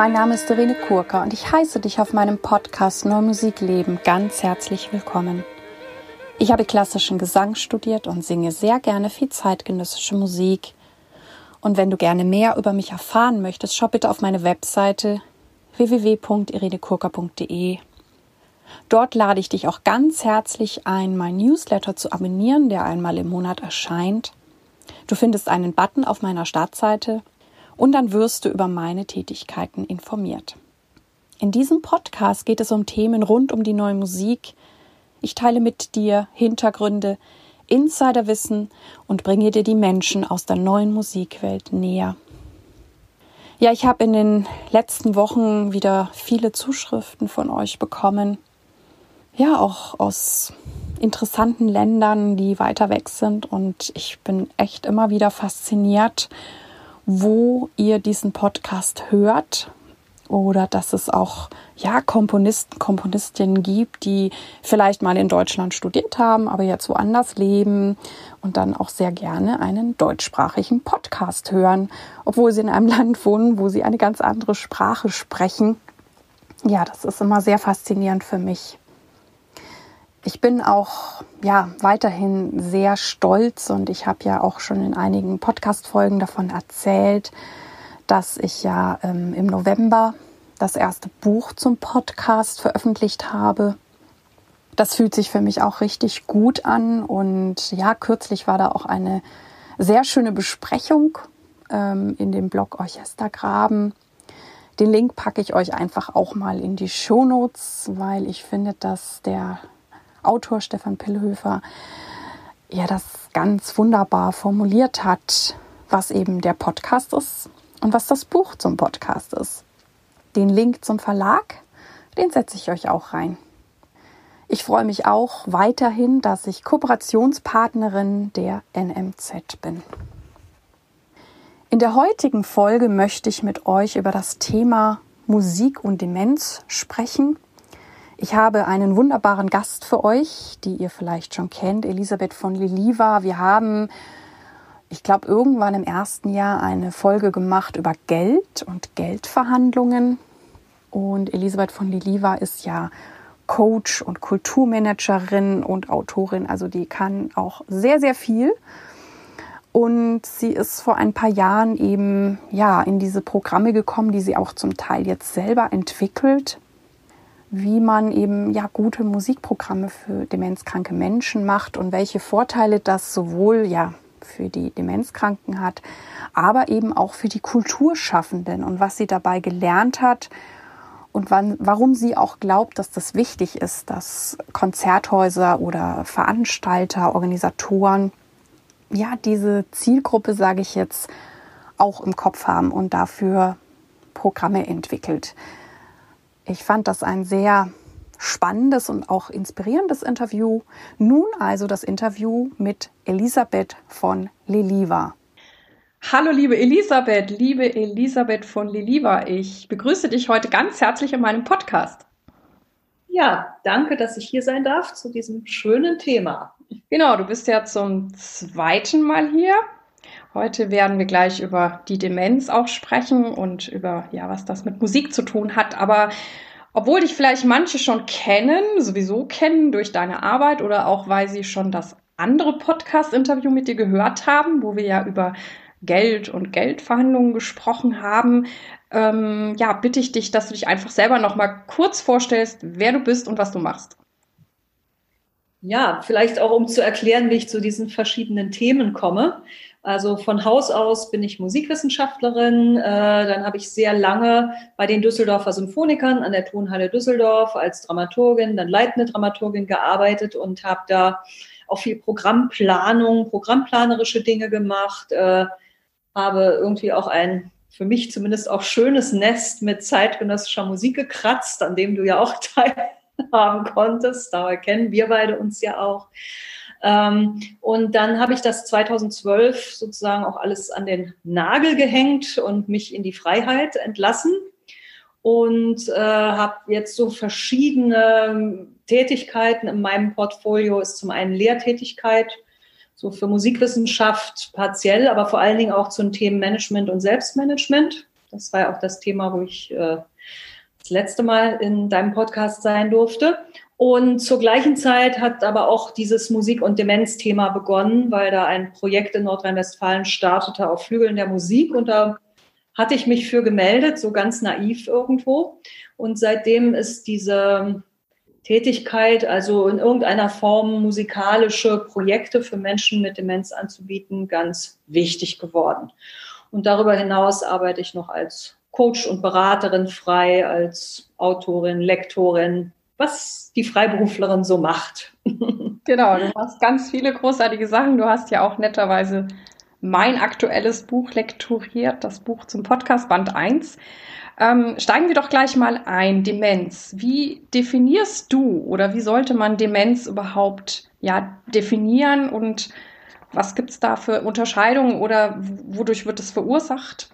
Mein Name ist Irene Kurka und ich heiße dich auf meinem Podcast Neue Musik Leben ganz herzlich willkommen. Ich habe klassischen Gesang studiert und singe sehr gerne viel zeitgenössische Musik. Und wenn du gerne mehr über mich erfahren möchtest, schau bitte auf meine Webseite www.irenekurka.de. Dort lade ich dich auch ganz herzlich ein, mein Newsletter zu abonnieren, der einmal im Monat erscheint. Du findest einen Button auf meiner Startseite und dann wirst du über meine Tätigkeiten informiert. In diesem Podcast geht es um Themen rund um die neue Musik. Ich teile mit dir Hintergründe, Insiderwissen und bringe dir die Menschen aus der neuen Musikwelt näher. Ja, ich habe in den letzten Wochen wieder viele Zuschriften von euch bekommen. Ja, auch aus interessanten Ländern, die weiter weg sind. Und ich bin echt immer wieder fasziniert wo ihr diesen Podcast hört oder dass es auch ja Komponisten, Komponistinnen gibt, die vielleicht mal in Deutschland studiert haben, aber jetzt woanders leben und dann auch sehr gerne einen deutschsprachigen Podcast hören, obwohl sie in einem Land wohnen, wo sie eine ganz andere Sprache sprechen. Ja, das ist immer sehr faszinierend für mich. Ich bin auch ja weiterhin sehr stolz und ich habe ja auch schon in einigen Podcast-Folgen davon erzählt, dass ich ja ähm, im November das erste Buch zum Podcast veröffentlicht habe. Das fühlt sich für mich auch richtig gut an und ja, kürzlich war da auch eine sehr schöne Besprechung ähm, in dem Blog Orchestergraben. Den Link packe ich euch einfach auch mal in die Show Notes, weil ich finde, dass der Autor Stefan Pillhöfer ja das ganz wunderbar formuliert hat, was eben der Podcast ist und was das Buch zum Podcast ist. Den Link zum Verlag, den setze ich euch auch rein. Ich freue mich auch weiterhin, dass ich Kooperationspartnerin der NMZ bin. In der heutigen Folge möchte ich mit euch über das Thema Musik und Demenz sprechen ich habe einen wunderbaren Gast für euch, die ihr vielleicht schon kennt, Elisabeth von Liliva. Wir haben, ich glaube, irgendwann im ersten Jahr eine Folge gemacht über Geld und Geldverhandlungen. Und Elisabeth von Liliva ist ja Coach und Kulturmanagerin und Autorin. Also die kann auch sehr, sehr viel. Und sie ist vor ein paar Jahren eben ja in diese Programme gekommen, die sie auch zum Teil jetzt selber entwickelt wie man eben ja gute Musikprogramme für demenzkranke Menschen macht und welche Vorteile das sowohl ja für die Demenzkranken hat, aber eben auch für die Kulturschaffenden und was sie dabei gelernt hat und wann, warum sie auch glaubt, dass das wichtig ist, dass Konzerthäuser oder Veranstalter, Organisatoren ja diese Zielgruppe, sage ich jetzt, auch im Kopf haben und dafür Programme entwickelt. Ich fand das ein sehr spannendes und auch inspirierendes Interview. Nun also das Interview mit Elisabeth von Leliva. Hallo liebe Elisabeth, liebe Elisabeth von Leliva, ich begrüße dich heute ganz herzlich in meinem Podcast. Ja, danke, dass ich hier sein darf zu diesem schönen Thema. Genau, du bist ja zum zweiten Mal hier. Heute werden wir gleich über die Demenz auch sprechen und über, ja, was das mit Musik zu tun hat. Aber obwohl dich vielleicht manche schon kennen, sowieso kennen durch deine Arbeit oder auch weil sie schon das andere Podcast-Interview mit dir gehört haben, wo wir ja über Geld und Geldverhandlungen gesprochen haben, ähm, ja, bitte ich dich, dass du dich einfach selber noch mal kurz vorstellst, wer du bist und was du machst. Ja, vielleicht auch um zu erklären, wie ich zu diesen verschiedenen Themen komme. Also von Haus aus bin ich Musikwissenschaftlerin. Äh, dann habe ich sehr lange bei den Düsseldorfer Symphonikern an der Tonhalle Düsseldorf als Dramaturgin, dann leitende Dramaturgin gearbeitet und habe da auch viel Programmplanung, programmplanerische Dinge gemacht. Äh, habe irgendwie auch ein für mich zumindest auch schönes Nest mit zeitgenössischer Musik gekratzt, an dem du ja auch teilhaben konntest. Daher kennen wir beide uns ja auch. Ähm, und dann habe ich das 2012 sozusagen auch alles an den Nagel gehängt und mich in die Freiheit entlassen und äh, habe jetzt so verschiedene Tätigkeiten in meinem Portfolio. Ist zum einen Lehrtätigkeit, so für Musikwissenschaft partiell, aber vor allen Dingen auch zu den Themen Management und Selbstmanagement. Das war ja auch das Thema, wo ich äh, das letzte Mal in deinem Podcast sein durfte. Und zur gleichen Zeit hat aber auch dieses Musik- und Demenz-Thema begonnen, weil da ein Projekt in Nordrhein-Westfalen startete auf Flügeln der Musik. Und da hatte ich mich für gemeldet, so ganz naiv irgendwo. Und seitdem ist diese Tätigkeit, also in irgendeiner Form musikalische Projekte für Menschen mit Demenz anzubieten, ganz wichtig geworden. Und darüber hinaus arbeite ich noch als Coach und Beraterin frei, als Autorin, Lektorin, was die Freiberuflerin so macht. Genau, du machst ganz viele großartige Sachen. Du hast ja auch netterweise mein aktuelles Buch lektoriert, das Buch zum Podcast Band 1. Ähm, steigen wir doch gleich mal ein. Demenz. Wie definierst du oder wie sollte man Demenz überhaupt ja, definieren und was gibt es da für Unterscheidungen oder wodurch wird es verursacht?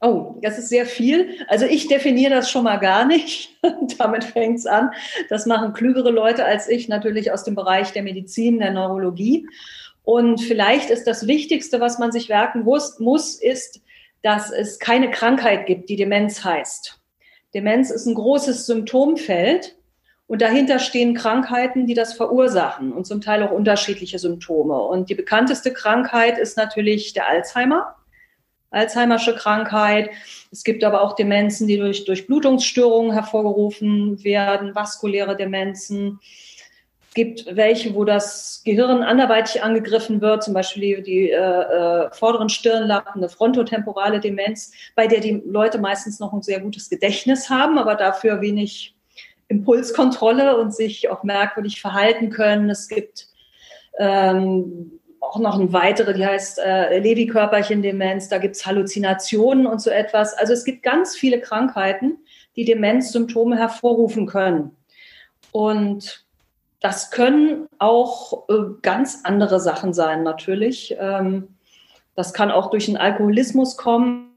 Oh, das ist sehr viel. Also ich definiere das schon mal gar nicht. Damit fängt es an. Das machen klügere Leute als ich, natürlich aus dem Bereich der Medizin, der Neurologie. Und vielleicht ist das Wichtigste, was man sich merken muss, muss ist, dass es keine Krankheit gibt, die Demenz heißt. Demenz ist ein großes Symptomfeld und dahinter stehen Krankheiten, die das verursachen und zum Teil auch unterschiedliche Symptome. Und die bekannteste Krankheit ist natürlich der Alzheimer. Alzheimersche Krankheit. Es gibt aber auch Demenzen, die durch Durchblutungsstörungen hervorgerufen werden, vaskuläre Demenzen. Es gibt welche, wo das Gehirn anderweitig angegriffen wird, zum Beispiel die, die äh, äh, vorderen Stirnlappen, eine frontotemporale Demenz, bei der die Leute meistens noch ein sehr gutes Gedächtnis haben, aber dafür wenig Impulskontrolle und sich auch merkwürdig verhalten können. Es gibt ähm, auch noch eine weitere, die heißt äh, Lewy-Körperchen-Demenz. Da gibt es Halluzinationen und so etwas. Also es gibt ganz viele Krankheiten, die Demenzsymptome hervorrufen können. Und das können auch äh, ganz andere Sachen sein, natürlich. Ähm, das kann auch durch den Alkoholismus kommen.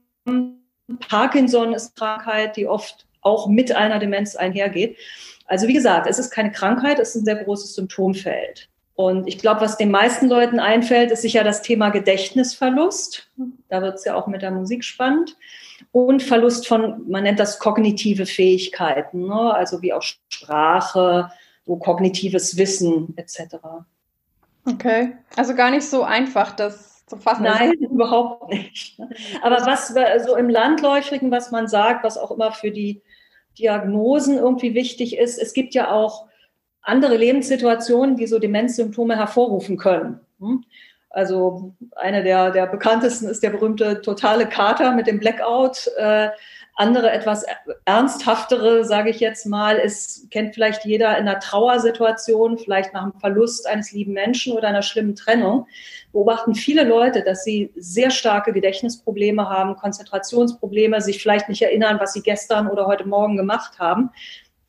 Parkinson ist Krankheit, die oft auch mit einer Demenz einhergeht. Also wie gesagt, es ist keine Krankheit, es ist ein sehr großes Symptomfeld. Und ich glaube, was den meisten Leuten einfällt, ist sicher das Thema Gedächtnisverlust. Da wird es ja auch mit der Musik spannend. Und Verlust von, man nennt das kognitive Fähigkeiten, ne? also wie auch Sprache, so kognitives Wissen etc. Okay, also gar nicht so einfach, das zu fassen. Nein, überhaupt nicht. Aber was so also im Landläufigen, was man sagt, was auch immer für die Diagnosen irgendwie wichtig ist, es gibt ja auch andere Lebenssituationen, die so Demenzsymptome hervorrufen können. Hm? Also eine der, der bekanntesten ist der berühmte totale Kater mit dem Blackout. Äh, andere etwas ernsthaftere, sage ich jetzt mal, es kennt vielleicht jeder in einer Trauersituation, vielleicht nach dem Verlust eines lieben Menschen oder einer schlimmen Trennung, beobachten viele Leute, dass sie sehr starke Gedächtnisprobleme haben, Konzentrationsprobleme, sich vielleicht nicht erinnern, was sie gestern oder heute Morgen gemacht haben.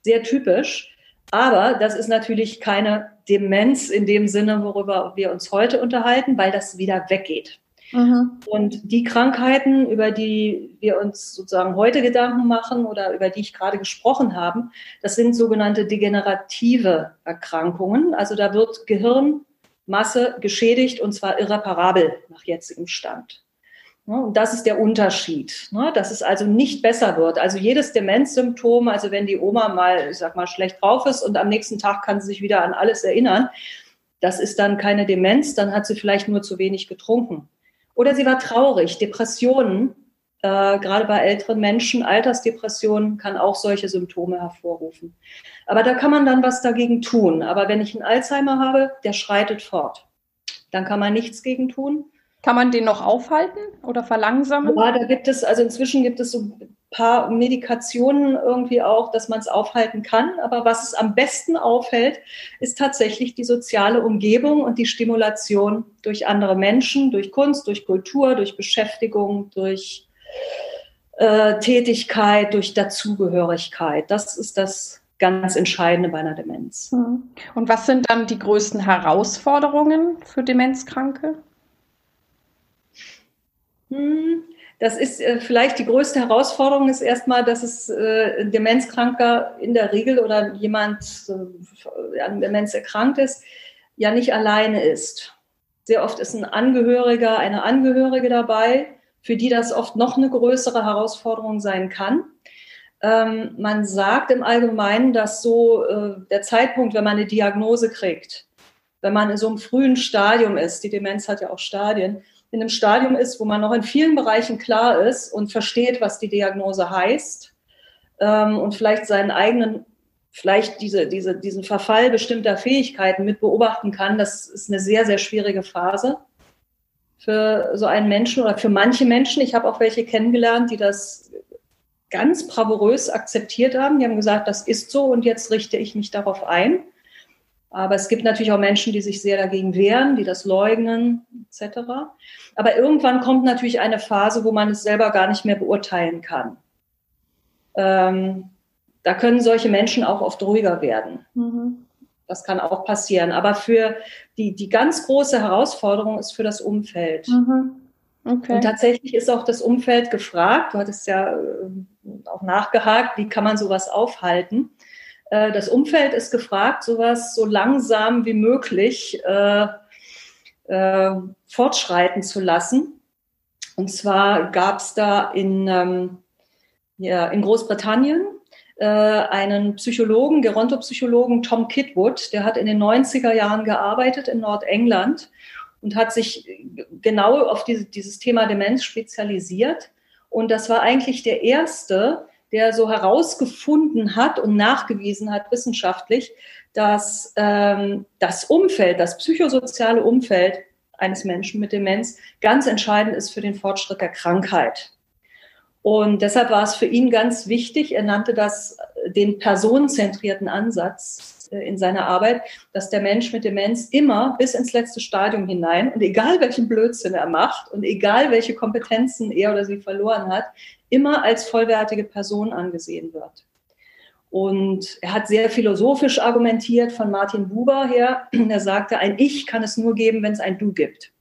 Sehr typisch. Aber das ist natürlich keine Demenz in dem Sinne, worüber wir uns heute unterhalten, weil das wieder weggeht. Mhm. Und die Krankheiten, über die wir uns sozusagen heute Gedanken machen oder über die ich gerade gesprochen habe, das sind sogenannte degenerative Erkrankungen. Also da wird Gehirnmasse geschädigt und zwar irreparabel nach jetzigem Stand. Ne, und das ist der Unterschied, ne, dass es also nicht besser wird. Also jedes Demenzsymptom, also wenn die Oma mal, ich sag mal, schlecht drauf ist und am nächsten Tag kann sie sich wieder an alles erinnern, das ist dann keine Demenz, dann hat sie vielleicht nur zu wenig getrunken. Oder sie war traurig, Depressionen, äh, gerade bei älteren Menschen, Altersdepressionen kann auch solche Symptome hervorrufen. Aber da kann man dann was dagegen tun. Aber wenn ich einen Alzheimer habe, der schreitet fort. Dann kann man nichts gegen tun. Kann man den noch aufhalten oder verlangsamen? Ja, da gibt es, also inzwischen gibt es so ein paar Medikationen irgendwie auch, dass man es aufhalten kann. Aber was es am besten aufhält, ist tatsächlich die soziale Umgebung und die Stimulation durch andere Menschen, durch Kunst, durch Kultur, durch Beschäftigung, durch äh, Tätigkeit, durch Dazugehörigkeit. Das ist das ganz Entscheidende bei einer Demenz. Mhm. Und was sind dann die größten Herausforderungen für Demenzkranke? Hm, das ist äh, vielleicht die größte Herausforderung, ist erstmal, dass es äh, ein Demenzkranker in der Regel oder jemand äh, an Demenz erkrankt ist, ja nicht alleine ist. Sehr oft ist ein Angehöriger, eine Angehörige dabei, für die das oft noch eine größere Herausforderung sein kann. Ähm, man sagt im Allgemeinen, dass so äh, der Zeitpunkt, wenn man eine Diagnose kriegt, wenn man in so einem frühen Stadium ist, die Demenz hat ja auch Stadien, in einem Stadium ist, wo man noch in vielen Bereichen klar ist und versteht, was die Diagnose heißt ähm, und vielleicht seinen eigenen, vielleicht diese, diese, diesen Verfall bestimmter Fähigkeiten mit beobachten kann, das ist eine sehr, sehr schwierige Phase für so einen Menschen oder für manche Menschen. Ich habe auch welche kennengelernt, die das ganz bravourös akzeptiert haben. Die haben gesagt, das ist so und jetzt richte ich mich darauf ein. Aber es gibt natürlich auch Menschen, die sich sehr dagegen wehren, die das leugnen, etc. Aber irgendwann kommt natürlich eine Phase, wo man es selber gar nicht mehr beurteilen kann. Ähm, da können solche Menschen auch oft ruhiger werden. Mhm. Das kann auch passieren. Aber für die, die ganz große Herausforderung ist für das Umfeld. Mhm. Okay. Und tatsächlich ist auch das Umfeld gefragt. Du hattest ja äh, auch nachgehakt, wie kann man sowas aufhalten? Äh, das Umfeld ist gefragt, sowas so langsam wie möglich äh, äh, fortschreiten zu lassen. Und zwar gab es da in, ähm, ja, in Großbritannien äh, einen Psychologen, Gerontopsychologen Tom Kidwood, der hat in den 90er Jahren gearbeitet in Nordengland und hat sich genau auf diese, dieses Thema Demenz spezialisiert. Und das war eigentlich der erste, der so herausgefunden hat und nachgewiesen hat wissenschaftlich, dass ähm, das Umfeld, das psychosoziale Umfeld eines Menschen mit Demenz ganz entscheidend ist für den Fortschritt der Krankheit. Und deshalb war es für ihn ganz wichtig, er nannte das den personenzentrierten Ansatz äh, in seiner Arbeit, dass der Mensch mit Demenz immer bis ins letzte Stadium hinein und egal welchen Blödsinn er macht und egal welche Kompetenzen er oder sie verloren hat, immer als vollwertige Person angesehen wird. Und er hat sehr philosophisch argumentiert von Martin Buber her. Er sagte, ein Ich kann es nur geben, wenn es ein Du gibt.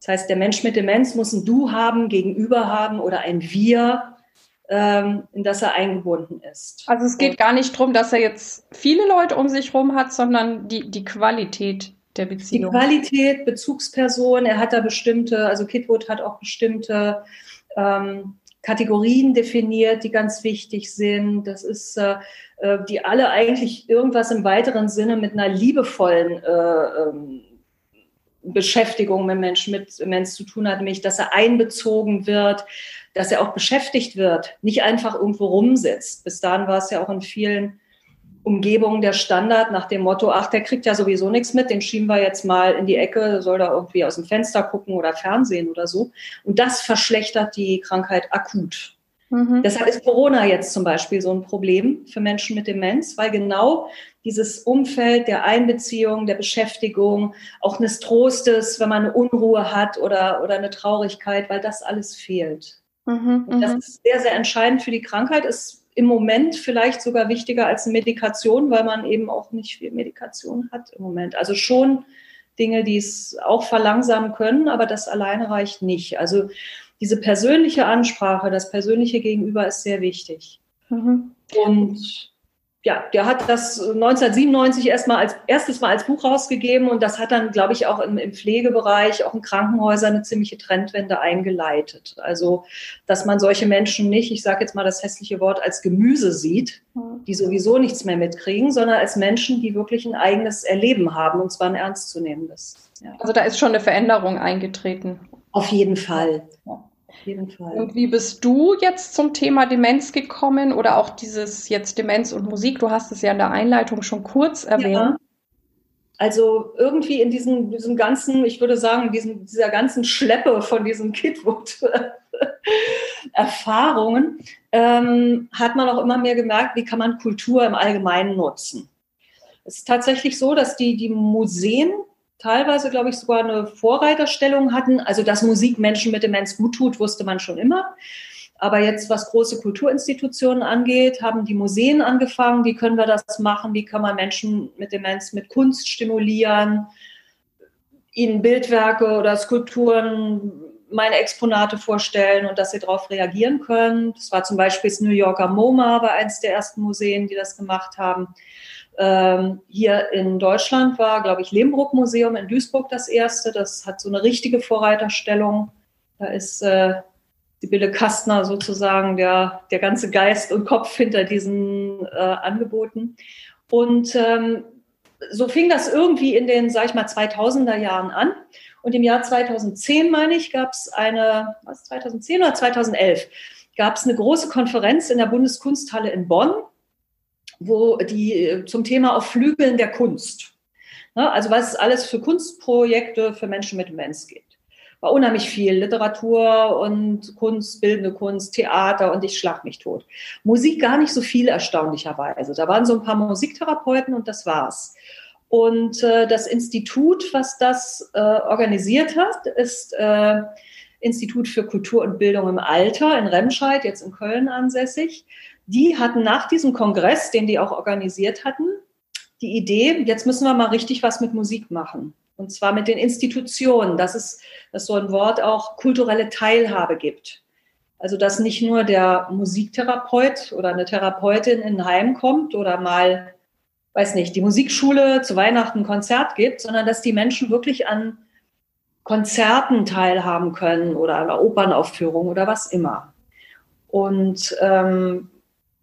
Das heißt, der Mensch mit Demenz muss ein Du haben, gegenüber haben oder ein Wir, ähm, in das er eingebunden ist. Also es geht Und, gar nicht darum, dass er jetzt viele Leute um sich herum hat, sondern die, die Qualität der Beziehung. Die Qualität, Bezugsperson, er hat da bestimmte, also Kitwood hat auch bestimmte ähm, Kategorien definiert, die ganz wichtig sind. Das ist, äh, äh, die alle eigentlich irgendwas im weiteren Sinne mit einer liebevollen äh, ähm, Beschäftigung mit Menschen mit Demenz zu tun hat, nämlich dass er einbezogen wird, dass er auch beschäftigt wird, nicht einfach irgendwo rumsitzt. Bis dahin war es ja auch in vielen Umgebung der Standard nach dem Motto, ach, der kriegt ja sowieso nichts mit, den schieben wir jetzt mal in die Ecke, soll da irgendwie aus dem Fenster gucken oder Fernsehen oder so. Und das verschlechtert die Krankheit akut. Mhm. Deshalb ist Corona jetzt zum Beispiel so ein Problem für Menschen mit Demenz, weil genau dieses Umfeld der Einbeziehung, der Beschäftigung, auch eines Trostes, wenn man eine Unruhe hat oder, oder eine Traurigkeit, weil das alles fehlt. Mhm, das mhm. ist sehr, sehr entscheidend für die Krankheit. Es im Moment vielleicht sogar wichtiger als eine Medikation, weil man eben auch nicht viel Medikation hat im Moment. Also schon Dinge, die es auch verlangsamen können, aber das alleine reicht nicht. Also diese persönliche Ansprache, das persönliche Gegenüber ist sehr wichtig. Mhm. Und ja, der hat das 1997 erstmal als erstes Mal als Buch rausgegeben und das hat dann, glaube ich, auch im, im, Pflegebereich, auch in Krankenhäusern eine ziemliche Trendwende eingeleitet. Also, dass man solche Menschen nicht, ich sage jetzt mal das hässliche Wort, als Gemüse sieht, die sowieso nichts mehr mitkriegen, sondern als Menschen, die wirklich ein eigenes Erleben haben und zwar ein ernstzunehmendes. Ja. Also da ist schon eine Veränderung eingetreten. Auf jeden Fall. Ja jeden Fall. Und wie bist du jetzt zum Thema Demenz gekommen oder auch dieses jetzt Demenz und Musik? Du hast es ja in der Einleitung schon kurz erwähnt. Ja. Also irgendwie in diesem, diesem ganzen, ich würde sagen, diesem, dieser ganzen Schleppe von diesen Kidwood-Erfahrungen ähm, hat man auch immer mehr gemerkt, wie kann man Kultur im Allgemeinen nutzen. Es ist tatsächlich so, dass die, die Museen teilweise, glaube ich, sogar eine Vorreiterstellung hatten. Also, dass Musik Menschen mit Demenz gut tut, wusste man schon immer. Aber jetzt, was große Kulturinstitutionen angeht, haben die Museen angefangen. Wie können wir das machen? Wie kann man Menschen mit Demenz mit Kunst stimulieren? Ihnen Bildwerke oder Skulpturen, meine Exponate vorstellen und dass sie darauf reagieren können. Das war zum Beispiel das New Yorker MoMA, war eines der ersten Museen, die das gemacht haben. Ähm, hier in Deutschland war, glaube ich, Lehmbruck Museum in Duisburg das erste. Das hat so eine richtige Vorreiterstellung. Da ist äh, Sibylle Kastner sozusagen der, der ganze Geist und Kopf hinter diesen äh, Angeboten. Und ähm, so fing das irgendwie in den, sag ich mal, 2000er Jahren an. Und im Jahr 2010, meine ich, gab es eine, was, 2010 oder 2011, gab es eine große Konferenz in der Bundeskunsthalle in Bonn, wo die äh, zum Thema auf Flügeln der Kunst. Ne, also was es alles für Kunstprojekte für Menschen mit Demenz gibt war unheimlich viel Literatur und Kunst, bildende Kunst, Theater und ich schlag mich tot. Musik gar nicht so viel erstaunlicherweise. Da waren so ein paar Musiktherapeuten und das war's. Und äh, das Institut, was das äh, organisiert hat, ist äh, Institut für Kultur und Bildung im Alter in Remscheid, jetzt in Köln ansässig. Die hatten nach diesem Kongress, den die auch organisiert hatten, die Idee, jetzt müssen wir mal richtig was mit Musik machen. Und zwar mit den Institutionen, dass es, dass so ein Wort auch kulturelle Teilhabe gibt. Also, dass nicht nur der Musiktherapeut oder eine Therapeutin in ein Heim kommt oder mal, weiß nicht, die Musikschule zu Weihnachten ein Konzert gibt, sondern dass die Menschen wirklich an Konzerten teilhaben können oder einer Opernaufführung oder was immer. Und ähm,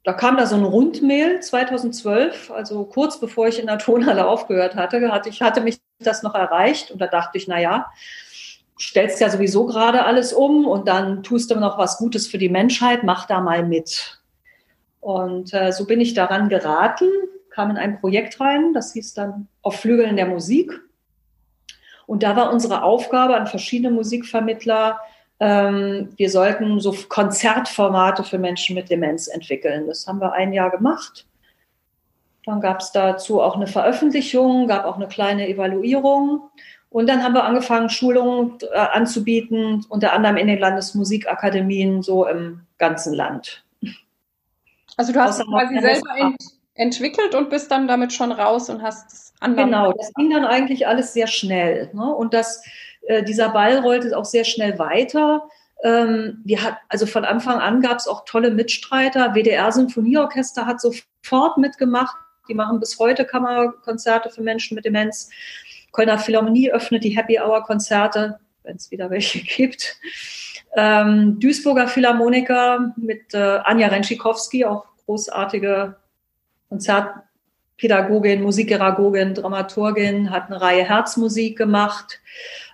da kam da so ein Rundmail 2012, also kurz bevor ich in der Tonhalle aufgehört hatte, hatte ich hatte mich das noch erreicht und da dachte ich, na ja, stellst ja sowieso gerade alles um und dann tust du noch was Gutes für die Menschheit, mach da mal mit. Und äh, so bin ich daran geraten, kam in ein Projekt rein, das hieß dann Auf Flügeln der Musik. Und da war unsere Aufgabe an verschiedene Musikvermittler, wir sollten so Konzertformate für Menschen mit Demenz entwickeln. Das haben wir ein Jahr gemacht. Dann gab es dazu auch eine Veröffentlichung, gab auch eine kleine Evaluierung. Und dann haben wir angefangen, Schulungen äh, anzubieten, unter anderem in den Landesmusikakademien, so im ganzen Land. Also du hast es quasi selber ent entwickelt und bist dann damit schon raus und hast es anderen. Genau, das ging dann eigentlich alles sehr schnell. Ne? Und das äh, dieser Ball rollte auch sehr schnell weiter. Ähm, wir hat, also von Anfang an gab es auch tolle Mitstreiter. WDR Symphonieorchester hat sofort mitgemacht. Die machen bis heute Kammerkonzerte für Menschen mit Demenz. Kölner Philharmonie öffnet die Happy Hour Konzerte, wenn es wieder welche gibt. Ähm, Duisburger Philharmoniker mit äh, Anja Renschikowski, auch großartige Konzertpädagogin, Musikgeragogin, Dramaturgin, hat eine Reihe Herzmusik gemacht.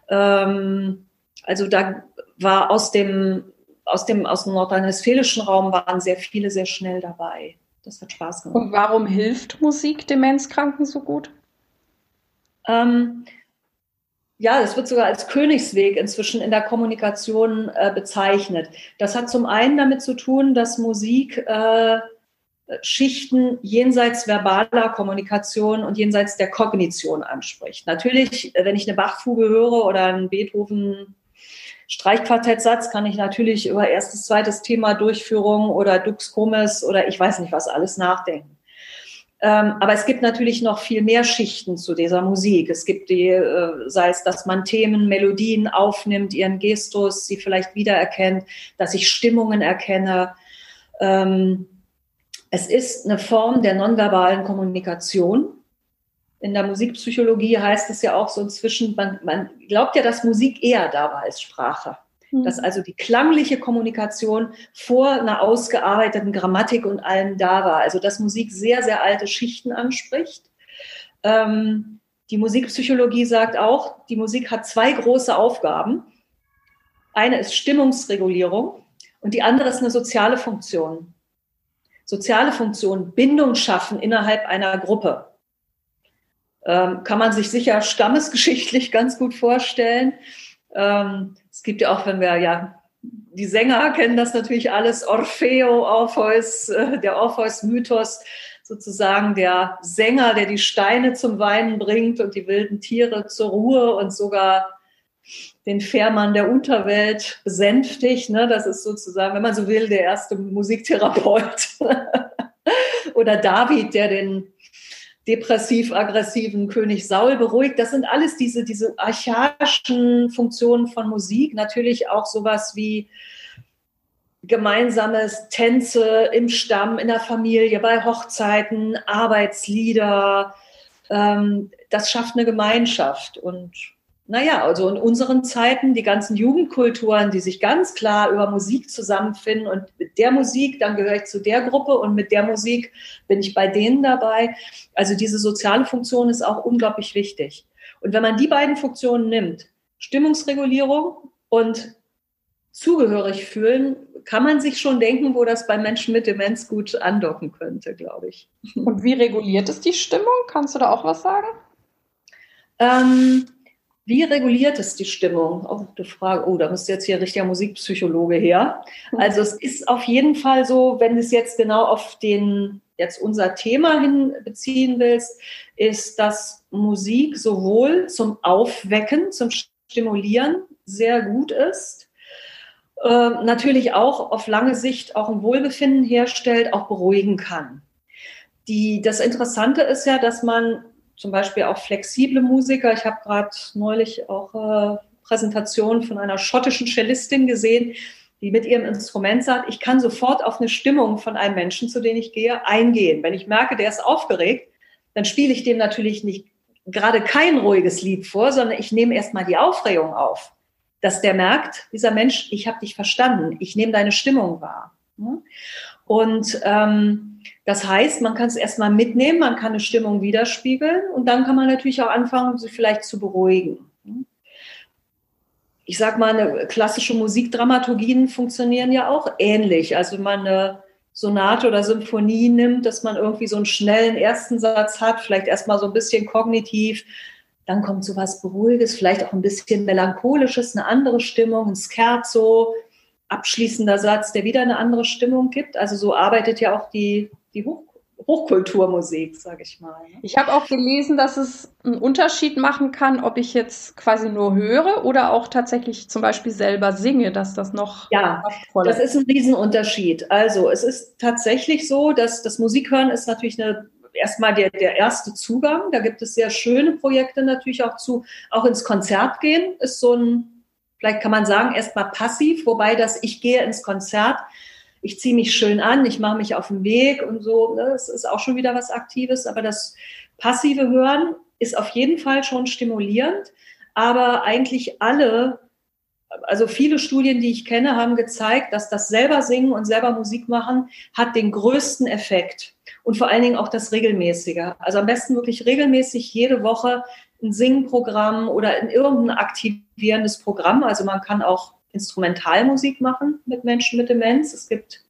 Ähm, also da war aus dem, aus dem, aus dem nordrhein-westfälischen Raum waren sehr viele sehr schnell dabei. Das hat Spaß gemacht. Und warum hilft Musik Demenzkranken so gut? Ähm, ja, das wird sogar als Königsweg inzwischen in der Kommunikation äh, bezeichnet. Das hat zum einen damit zu tun, dass Musik äh, Schichten jenseits verbaler Kommunikation und jenseits der Kognition anspricht. Natürlich, wenn ich eine Bachfuge höre oder einen Beethoven Streichquartettsatz, kann ich natürlich über erstes, zweites Thema Durchführung oder Dux Comes oder ich weiß nicht was alles nachdenken. Ähm, aber es gibt natürlich noch viel mehr Schichten zu dieser Musik. Es gibt die, äh, sei es, dass man Themen, Melodien aufnimmt, ihren Gestus, sie vielleicht wiedererkennt, dass ich Stimmungen erkenne. Ähm, es ist eine Form der nonverbalen Kommunikation. In der Musikpsychologie heißt es ja auch so inzwischen, man, man glaubt ja, dass Musik eher da war als Sprache. Mhm. Dass also die klangliche Kommunikation vor einer ausgearbeiteten Grammatik und allem da war. Also dass Musik sehr, sehr alte Schichten anspricht. Ähm, die Musikpsychologie sagt auch, die Musik hat zwei große Aufgaben. Eine ist Stimmungsregulierung und die andere ist eine soziale Funktion soziale Funktion, Bindung schaffen innerhalb einer Gruppe. Ähm, kann man sich sicher stammesgeschichtlich ganz gut vorstellen. Ähm, es gibt ja auch, wenn wir ja die Sänger kennen das natürlich alles, Orfeo, Orpheus, äh, der Orpheus-Mythos, sozusagen der Sänger, der die Steine zum Weinen bringt und die wilden Tiere zur Ruhe und sogar den Fährmann der Unterwelt besänftigt. Ne? Das ist sozusagen, wenn man so will, der erste Musiktherapeut. Oder David, der den depressiv-aggressiven König Saul beruhigt. Das sind alles diese, diese archaischen Funktionen von Musik. Natürlich auch sowas wie gemeinsames Tänze im Stamm, in der Familie, bei Hochzeiten, Arbeitslieder. Ähm, das schafft eine Gemeinschaft und naja, also in unseren Zeiten die ganzen Jugendkulturen, die sich ganz klar über Musik zusammenfinden und mit der Musik, dann gehöre ich zu der Gruppe und mit der Musik bin ich bei denen dabei. Also diese soziale Funktion ist auch unglaublich wichtig. Und wenn man die beiden Funktionen nimmt, Stimmungsregulierung und zugehörig fühlen, kann man sich schon denken, wo das bei Menschen mit Demenz gut andocken könnte, glaube ich. Und wie reguliert es die Stimmung? Kannst du da auch was sagen? Ähm, wie reguliert es die Stimmung? Auch eine Frage, oh, da müsste jetzt hier richtiger Musikpsychologe her. Also es ist auf jeden Fall so, wenn du es jetzt genau auf den, jetzt unser Thema hin beziehen willst, ist, dass Musik sowohl zum Aufwecken, zum Stimulieren sehr gut ist, äh, natürlich auch auf lange Sicht auch ein Wohlbefinden herstellt, auch beruhigen kann. Die, das Interessante ist ja, dass man zum Beispiel auch flexible Musiker. Ich habe gerade neulich auch äh, Präsentationen von einer schottischen Cellistin gesehen, die mit ihrem Instrument sagt, ich kann sofort auf eine Stimmung von einem Menschen, zu dem ich gehe, eingehen. Wenn ich merke, der ist aufgeregt, dann spiele ich dem natürlich nicht gerade kein ruhiges Lied vor, sondern ich nehme erstmal die Aufregung auf, dass der merkt, dieser Mensch, ich habe dich verstanden, ich nehme deine Stimmung wahr. Und ähm, das heißt, man kann es erstmal mitnehmen, man kann eine Stimmung widerspiegeln und dann kann man natürlich auch anfangen, sie vielleicht zu beruhigen. Ich sag mal, eine klassische Musikdramaturgien funktionieren ja auch ähnlich. Also wenn man eine Sonate oder Symphonie nimmt, dass man irgendwie so einen schnellen ersten Satz hat, vielleicht erstmal so ein bisschen kognitiv, dann kommt so was Beruhiges, vielleicht auch ein bisschen Melancholisches, eine andere Stimmung, ein Scherzo, abschließender Satz, der wieder eine andere Stimmung gibt. Also so arbeitet ja auch die die Hoch Hochkulturmusik, sage ich mal. Ne? Ich habe auch gelesen, dass es einen Unterschied machen kann, ob ich jetzt quasi nur höre oder auch tatsächlich zum Beispiel selber singe, dass das noch ja, das ist ein Riesenunterschied. Also es ist tatsächlich so, dass das Musikhören ist natürlich eine erstmal der, der erste Zugang. Da gibt es sehr schöne Projekte natürlich auch zu, auch ins Konzert gehen ist so ein, vielleicht kann man sagen, erstmal passiv, wobei das ich gehe ins Konzert ich ziehe mich schön an, ich mache mich auf den Weg und so. Ne? Das ist auch schon wieder was Aktives. Aber das passive Hören ist auf jeden Fall schon stimulierend. Aber eigentlich alle, also viele Studien, die ich kenne, haben gezeigt, dass das selber Singen und selber Musik machen hat den größten Effekt. Und vor allen Dingen auch das regelmäßige. Also am besten wirklich regelmäßig jede Woche ein Singprogramm oder in irgendein aktivierendes Programm. Also man kann auch Instrumentalmusik machen mit Menschen mit Demenz. Es gibt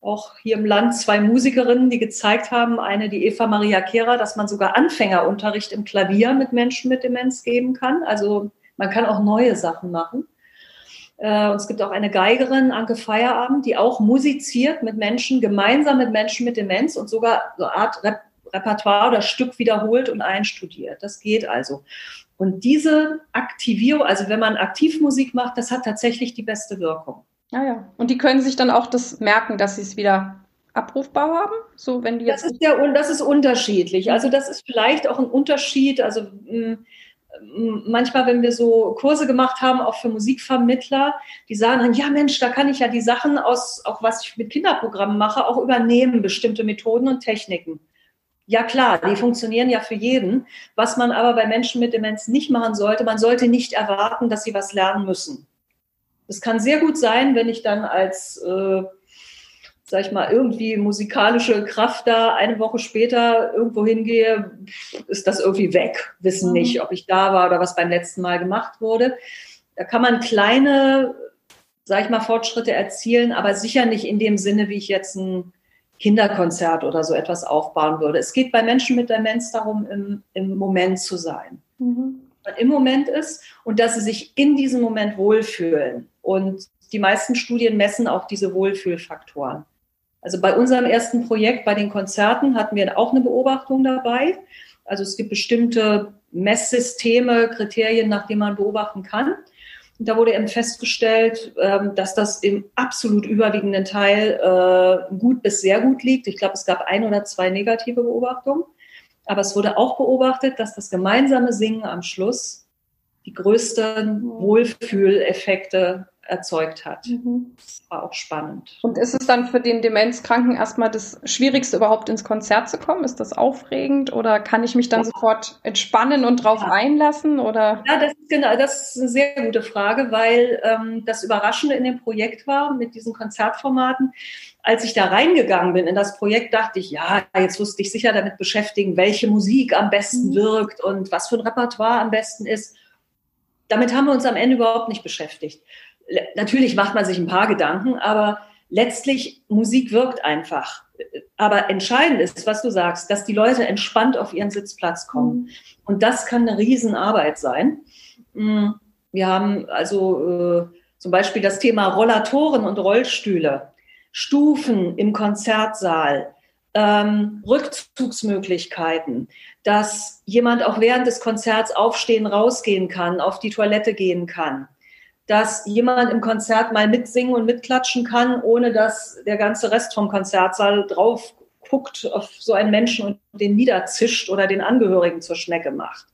auch hier im Land zwei Musikerinnen, die gezeigt haben, eine die Eva Maria Kehrer, dass man sogar Anfängerunterricht im Klavier mit Menschen mit Demenz geben kann. Also man kann auch neue Sachen machen. Äh, und es gibt auch eine Geigerin, Anke Feierabend, die auch musiziert mit Menschen, gemeinsam mit Menschen mit Demenz und sogar so eine Art Repertoire oder Stück wiederholt und einstudiert. Das geht also. Und diese Aktivierung, also wenn man Aktivmusik macht, das hat tatsächlich die beste Wirkung. Ja, ja. Und die können sich dann auch das merken, dass sie es wieder abrufbar haben? So, wenn die jetzt das ist ja, das ist unterschiedlich. Also das ist vielleicht auch ein Unterschied. Also mh, manchmal, wenn wir so Kurse gemacht haben, auch für Musikvermittler, die sagen dann, ja Mensch, da kann ich ja die Sachen aus, auch was ich mit Kinderprogrammen mache, auch übernehmen, bestimmte Methoden und Techniken. Ja klar, die funktionieren ja für jeden. Was man aber bei Menschen mit Demenz nicht machen sollte, man sollte nicht erwarten, dass sie was lernen müssen. Es kann sehr gut sein, wenn ich dann als, äh, sag ich mal, irgendwie musikalische Kraft da eine Woche später irgendwo hingehe, ist das irgendwie weg. Wissen mhm. nicht, ob ich da war oder was beim letzten Mal gemacht wurde. Da kann man kleine, sag ich mal, Fortschritte erzielen, aber sicher nicht in dem Sinne, wie ich jetzt ein Kinderkonzert oder so etwas aufbauen würde. Es geht bei Menschen mit Demenz darum, im, im Moment zu sein. Mhm. Man im Moment ist und dass sie sich in diesem Moment wohlfühlen. Und die meisten Studien messen auch diese Wohlfühlfaktoren. Also bei unserem ersten Projekt, bei den Konzerten, hatten wir auch eine Beobachtung dabei. Also es gibt bestimmte Messsysteme, Kriterien, nach denen man beobachten kann. Da wurde eben festgestellt, ähm, dass das im absolut überwiegenden Teil äh, gut bis sehr gut liegt. Ich glaube, es gab ein oder zwei negative Beobachtungen. Aber es wurde auch beobachtet, dass das gemeinsame Singen am Schluss die größten Wohlfühleffekte erzeugt hat. Mhm. Das war auch spannend. Und ist es dann für den Demenzkranken erstmal das Schwierigste, überhaupt ins Konzert zu kommen? Ist das aufregend oder kann ich mich dann ja. sofort entspannen und drauf ja. einlassen? Oder? Ja, das ist, genau, das ist eine sehr gute Frage, weil ähm, das Überraschende in dem Projekt war mit diesen Konzertformaten. Als ich da reingegangen bin in das Projekt, dachte ich, ja, jetzt wusste ich sicher damit beschäftigen, welche Musik am besten mhm. wirkt und was für ein Repertoire am besten ist. Damit haben wir uns am Ende überhaupt nicht beschäftigt natürlich macht man sich ein paar Gedanken, aber letztlich Musik wirkt einfach. Aber entscheidend ist, was du sagst, dass die Leute entspannt auf ihren Sitzplatz kommen. Mhm. Und das kann eine Riesenarbeit sein. Mm, wir haben also äh, zum Beispiel das Thema Rollatoren und Rollstühle, Stufen im Konzertsaal, ähm, Rückzugsmöglichkeiten, dass jemand auch während des Konzerts aufstehen, rausgehen kann, auf die Toilette gehen kann dass jemand im Konzert mal mitsingen und mitklatschen kann, ohne dass der ganze Rest vom Konzertsaal drauf guckt auf so einen Menschen und den niederzischt oder den Angehörigen zur Schnecke macht.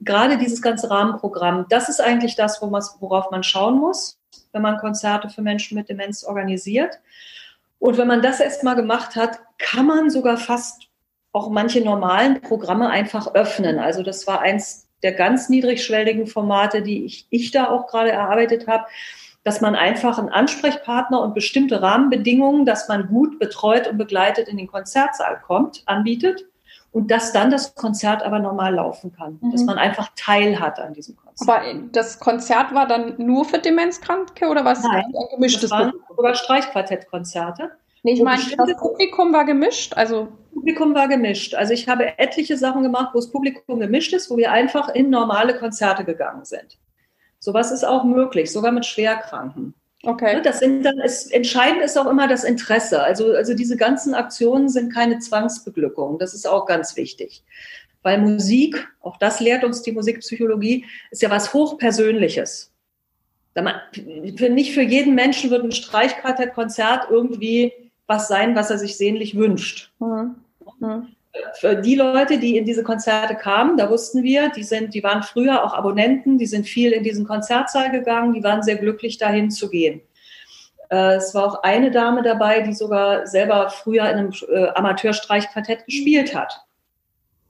Gerade dieses ganze Rahmenprogramm, das ist eigentlich das, worauf man schauen muss, wenn man Konzerte für Menschen mit Demenz organisiert. Und wenn man das erstmal gemacht hat, kann man sogar fast auch manche normalen Programme einfach öffnen. Also das war eins der ganz niedrigschwelligen Formate, die ich, ich da auch gerade erarbeitet habe, dass man einfach einen Ansprechpartner und bestimmte Rahmenbedingungen, dass man gut betreut und begleitet in den Konzertsaal kommt, anbietet und dass dann das Konzert aber normal laufen kann, mhm. dass man einfach Teil hat an diesem Konzert. Aber das Konzert war dann nur für Demenzkranke oder was? Nein, ein gemischtes das waren sogar Streichquartettkonzerte. Nee, ich meine, das Publikum war gemischt, also Publikum war gemischt. Also ich habe etliche Sachen gemacht, wo das Publikum gemischt ist, wo wir einfach in normale Konzerte gegangen sind. Sowas ist auch möglich, sogar mit Schwerkranken. Okay. Ne, das sind dann, es, entscheidend ist auch immer das Interesse. Also, also diese ganzen Aktionen sind keine Zwangsbeglückung. Das ist auch ganz wichtig. Weil Musik, auch das lehrt uns die Musikpsychologie, ist ja was Hochpersönliches. Nicht für jeden Menschen wird ein Streichquartettkonzert irgendwie was sein, was er sich sehnlich wünscht. Mhm. Mhm. Für die Leute, die in diese Konzerte kamen, da wussten wir, die sind, die waren früher auch Abonnenten, die sind viel in diesen Konzertsaal gegangen, die waren sehr glücklich, dahin zu gehen. Äh, es war auch eine Dame dabei, die sogar selber früher in einem äh, Amateurstreichquartett gespielt hat.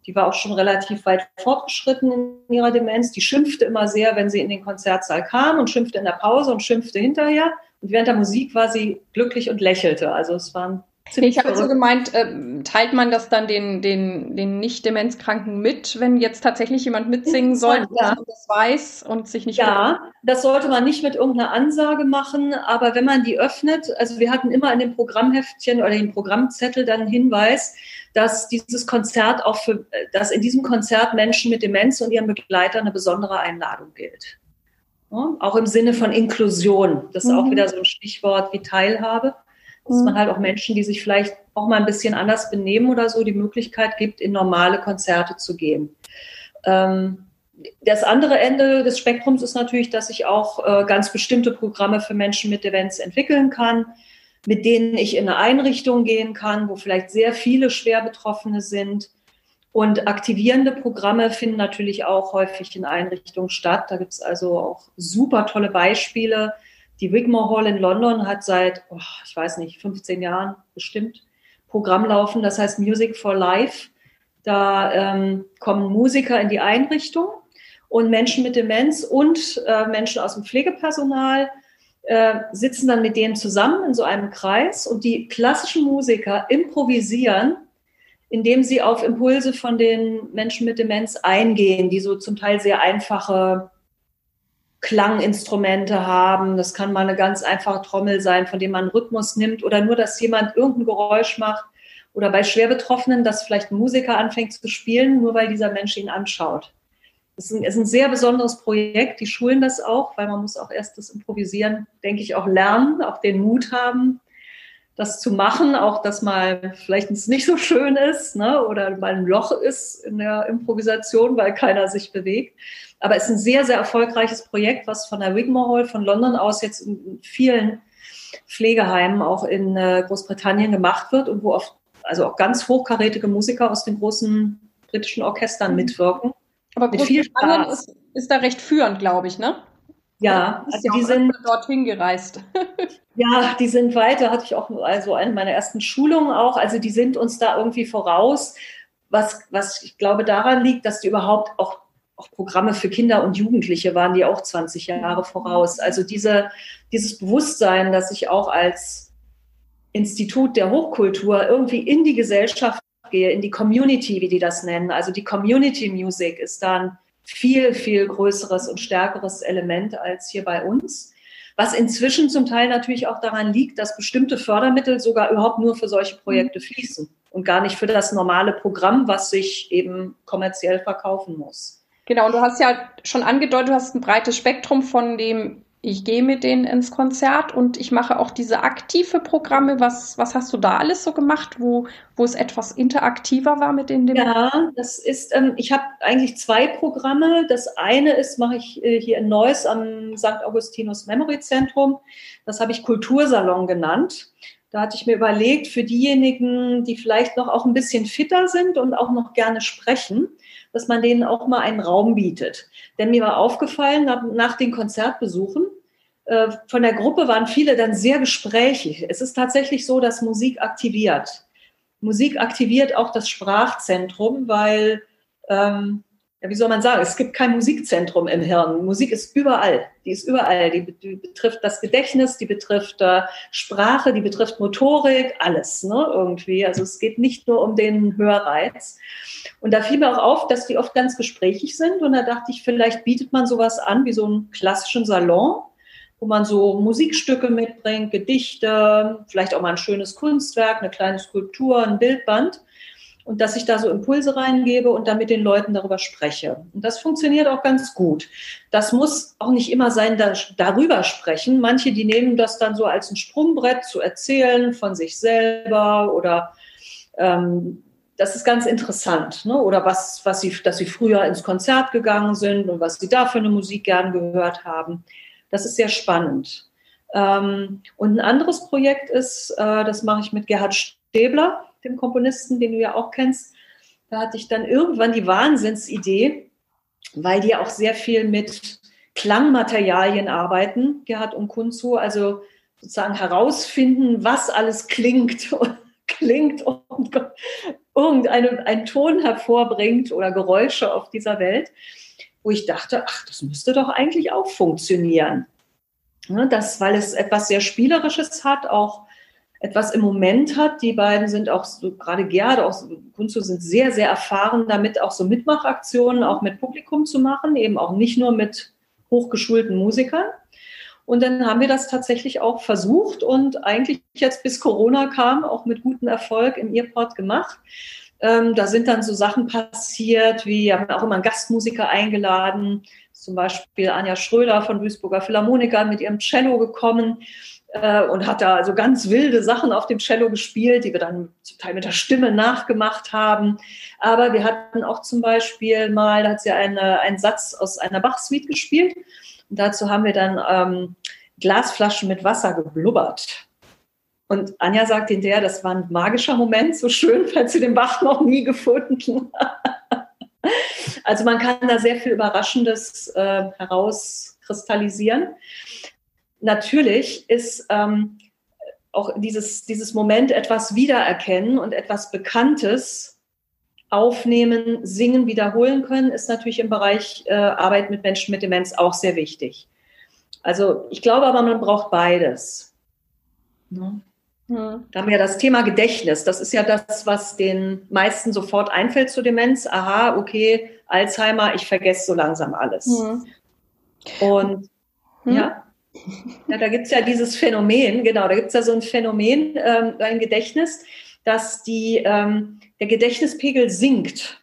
Die war auch schon relativ weit fortgeschritten in ihrer Demenz. Die schimpfte immer sehr, wenn sie in den Konzertsaal kam und schimpfte in der Pause und schimpfte hinterher. Und während der Musik war sie glücklich und lächelte. Also es waren ziemlich. Ich habe so gemeint, äh, teilt man das dann den, den, den Nicht-Demenzkranken mit, wenn jetzt tatsächlich jemand mitsingen soll, ja. dass man das weiß und sich nicht. Ja, das sollte man nicht mit irgendeiner Ansage machen, aber wenn man die öffnet, also wir hatten immer in dem Programmheftchen oder dem Programmzettel dann einen Hinweis, dass dieses Konzert auch für, dass in diesem Konzert Menschen mit Demenz und ihren Begleitern eine besondere Einladung gilt. Ja, auch im Sinne von Inklusion. Das ist mhm. auch wieder so ein Stichwort wie Teilhabe. Dass mhm. man halt auch Menschen, die sich vielleicht auch mal ein bisschen anders benehmen oder so, die Möglichkeit gibt, in normale Konzerte zu gehen. Ähm, das andere Ende des Spektrums ist natürlich, dass ich auch äh, ganz bestimmte Programme für Menschen mit Demenz entwickeln kann, mit denen ich in eine Einrichtung gehen kann, wo vielleicht sehr viele schwer Betroffene sind und aktivierende Programme finden natürlich auch häufig in Einrichtungen statt. Da gibt es also auch super tolle Beispiele. Die Wigmore Hall in London hat seit, oh, ich weiß nicht, 15 Jahren bestimmt Programm laufen, das heißt Music for Life. Da ähm, kommen Musiker in die Einrichtung und Menschen mit Demenz und äh, Menschen aus dem Pflegepersonal äh, sitzen dann mit denen zusammen in so einem Kreis und die klassischen Musiker improvisieren indem sie auf Impulse von den Menschen mit Demenz eingehen, die so zum Teil sehr einfache Klanginstrumente haben. Das kann mal eine ganz einfache Trommel sein, von dem man einen Rhythmus nimmt oder nur, dass jemand irgendein Geräusch macht. Oder bei Schwerbetroffenen, dass vielleicht ein Musiker anfängt zu spielen, nur weil dieser Mensch ihn anschaut. Es ist, ist ein, sehr besonderes Projekt. Die schulen das auch, weil man muss auch erst das Improvisieren, denke ich, auch lernen, auch den Mut haben, das zu machen, auch dass mal vielleicht es nicht so schön ist ne, oder mal ein Loch ist in der Improvisation, weil keiner sich bewegt. Aber es ist ein sehr, sehr erfolgreiches Projekt, was von der Wigmore Hall von London aus jetzt in vielen Pflegeheimen auch in äh, Großbritannien gemacht wird und wo oft, also auch ganz hochkarätige Musiker aus den großen britischen Orchestern mitwirken. Aber Großbritannien ist, ist da recht führend, glaube ich, ne? Ja, also die sind dorthin gereist. ja, die sind weiter, hatte ich auch also eine meiner ersten Schulungen auch. Also die sind uns da irgendwie voraus, was, was ich glaube daran liegt, dass die überhaupt auch, auch Programme für Kinder und Jugendliche waren, die auch 20 Jahre voraus. Also diese, dieses Bewusstsein, dass ich auch als Institut der Hochkultur irgendwie in die Gesellschaft gehe, in die Community, wie die das nennen. Also die Community Music ist dann viel, viel größeres und stärkeres Element als hier bei uns. Was inzwischen zum Teil natürlich auch daran liegt, dass bestimmte Fördermittel sogar überhaupt nur für solche Projekte fließen und gar nicht für das normale Programm, was sich eben kommerziell verkaufen muss. Genau, und du hast ja schon angedeutet, du hast ein breites Spektrum von dem ich gehe mit denen ins Konzert und ich mache auch diese aktive Programme. Was, was hast du da alles so gemacht, wo, wo es etwas interaktiver war mit den Ja, das ist, ähm, ich habe eigentlich zwei Programme. Das eine ist, mache ich äh, hier in Neuss am St. Augustinus Memory Zentrum. Das habe ich Kultursalon genannt. Da hatte ich mir überlegt, für diejenigen, die vielleicht noch auch ein bisschen fitter sind und auch noch gerne sprechen, dass man denen auch mal einen Raum bietet. Denn mir war aufgefallen, nach, nach den Konzertbesuchen, äh, von der Gruppe waren viele dann sehr gesprächig. Es ist tatsächlich so, dass Musik aktiviert. Musik aktiviert auch das Sprachzentrum, weil ähm, ja, wie soll man sagen, es gibt kein Musikzentrum im Hirn. Musik ist überall. Die ist überall. Die, die betrifft das Gedächtnis, die betrifft äh, Sprache, die betrifft Motorik, alles, ne, irgendwie. Also es geht nicht nur um den Hörreiz. Und da fiel mir auch auf, dass die oft ganz gesprächig sind. Und da dachte ich, vielleicht bietet man sowas an wie so einen klassischen Salon, wo man so Musikstücke mitbringt, Gedichte, vielleicht auch mal ein schönes Kunstwerk, eine kleine Skulptur, ein Bildband und dass ich da so Impulse reingebe und dann mit den Leuten darüber spreche. Und das funktioniert auch ganz gut. Das muss auch nicht immer sein, da, darüber sprechen. Manche, die nehmen das dann so als ein Sprungbrett zu erzählen von sich selber oder ähm, das ist ganz interessant. Ne? Oder was, was sie, dass sie früher ins Konzert gegangen sind und was sie da für eine Musik gern gehört haben. Das ist sehr spannend. Ähm, und ein anderes Projekt ist, äh, das mache ich mit Gerhard Stäbler dem Komponisten, den du ja auch kennst. Da hatte ich dann irgendwann die Wahnsinnsidee, weil die auch sehr viel mit Klangmaterialien arbeiten, Gerhard und Kunzu, also sozusagen herausfinden, was alles klingt und klingt und irgendeinen Ton hervorbringt oder Geräusche auf dieser Welt, wo ich dachte, ach, das müsste doch eigentlich auch funktionieren. Ne, das, weil es etwas sehr Spielerisches hat, auch etwas im Moment hat. Die beiden sind auch so, gerade Gerhard, auch Kunzo sind sehr, sehr erfahren damit, auch so Mitmachaktionen auch mit Publikum zu machen, eben auch nicht nur mit hochgeschulten Musikern. Und dann haben wir das tatsächlich auch versucht und eigentlich jetzt bis Corona kam, auch mit gutem Erfolg im Earport gemacht. Ähm, da sind dann so Sachen passiert, wie wir haben auch immer einen Gastmusiker eingeladen, zum Beispiel Anja Schröder von Duisburger Philharmoniker mit ihrem Cello gekommen äh, und hat da also ganz wilde Sachen auf dem Cello gespielt, die wir dann zum Teil mit der Stimme nachgemacht haben. Aber wir hatten auch zum Beispiel mal, da hat sie eine, einen Satz aus einer Bach-Suite gespielt. Und dazu haben wir dann ähm, Glasflaschen mit Wasser geblubbert. Und Anja sagt hinterher, das war ein magischer Moment, so schön, falls sie den Bach noch nie gefunden Also man kann da sehr viel Überraschendes äh, herauskristallisieren natürlich ist ähm, auch dieses, dieses Moment etwas wiedererkennen und etwas Bekanntes aufnehmen, singen, wiederholen können, ist natürlich im Bereich äh, Arbeit mit Menschen mit Demenz auch sehr wichtig. Also ich glaube aber, man braucht beides. Ne? Hm. Da haben wir das Thema Gedächtnis. Das ist ja das, was den meisten sofort einfällt zu Demenz. Aha, okay, Alzheimer, ich vergesse so langsam alles. Hm. Und hm. ja. Ja, da gibt es ja dieses Phänomen, genau, da gibt es ja so ein Phänomen ähm, beim Gedächtnis, dass die, ähm, der Gedächtnispegel sinkt.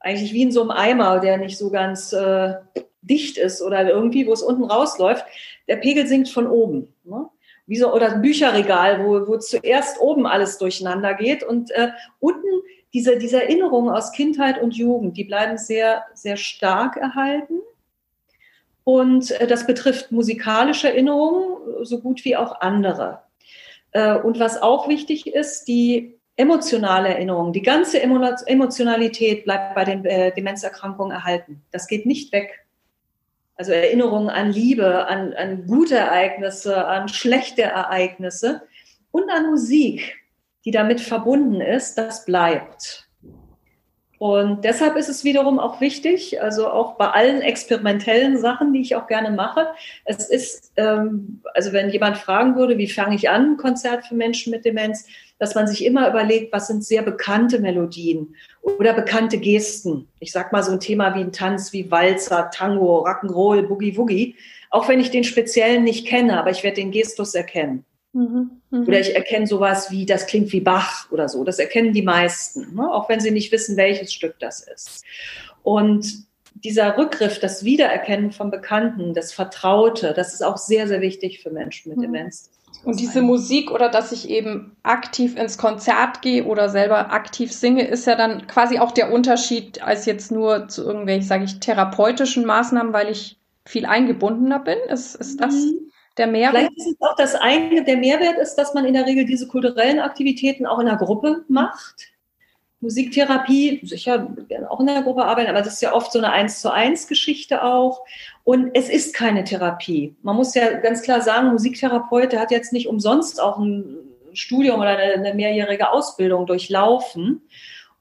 Eigentlich wie in so einem Eimer, der nicht so ganz äh, dicht ist oder irgendwie, wo es unten rausläuft. Der Pegel sinkt von oben. Ne? Wie so, oder ein Bücherregal, wo, wo zuerst oben alles durcheinander geht und äh, unten diese, diese Erinnerungen aus Kindheit und Jugend, die bleiben sehr, sehr stark erhalten. Und äh, das betrifft musikalische Erinnerungen so gut wie auch andere. Äh, und was auch wichtig ist, die emotionale Erinnerung, die ganze Emotionalität bleibt bei den äh, Demenzerkrankungen erhalten. Das geht nicht weg. Also Erinnerungen an Liebe, an, an gute Ereignisse, an schlechte Ereignisse und an Musik, die damit verbunden ist, das bleibt. Und deshalb ist es wiederum auch wichtig, also auch bei allen experimentellen Sachen, die ich auch gerne mache. Es ist, ähm, also wenn jemand fragen würde, wie fange ich an, ein Konzert für Menschen mit Demenz, dass man sich immer überlegt, was sind sehr bekannte Melodien oder bekannte Gesten. Ich sag mal so ein Thema wie ein Tanz, wie Walzer, Tango, Rock'n'Roll, Boogie Woogie. Auch wenn ich den speziellen nicht kenne, aber ich werde den Gestus erkennen. Mhm, mh. Oder ich erkenne sowas wie, das klingt wie Bach oder so. Das erkennen die meisten, ne? auch wenn sie nicht wissen, welches Stück das ist. Und dieser Rückgriff, das Wiedererkennen von Bekannten, das Vertraute, das ist auch sehr, sehr wichtig für Menschen mit mhm. Demenz. Und diese Musik oder dass ich eben aktiv ins Konzert gehe oder selber aktiv singe, ist ja dann quasi auch der Unterschied als jetzt nur zu irgendwelchen, sage ich, therapeutischen Maßnahmen, weil ich viel eingebundener bin. Ist, ist das mhm. Der Mehrwert? Vielleicht ist es auch das eine, der Mehrwert ist, dass man in der Regel diese kulturellen Aktivitäten auch in der Gruppe macht. Musiktherapie, sicher auch in der Gruppe arbeiten, aber das ist ja oft so eine Eins zu eins Geschichte auch. Und es ist keine Therapie. Man muss ja ganz klar sagen, Musiktherapeut, der hat jetzt nicht umsonst auch ein Studium oder eine mehrjährige Ausbildung durchlaufen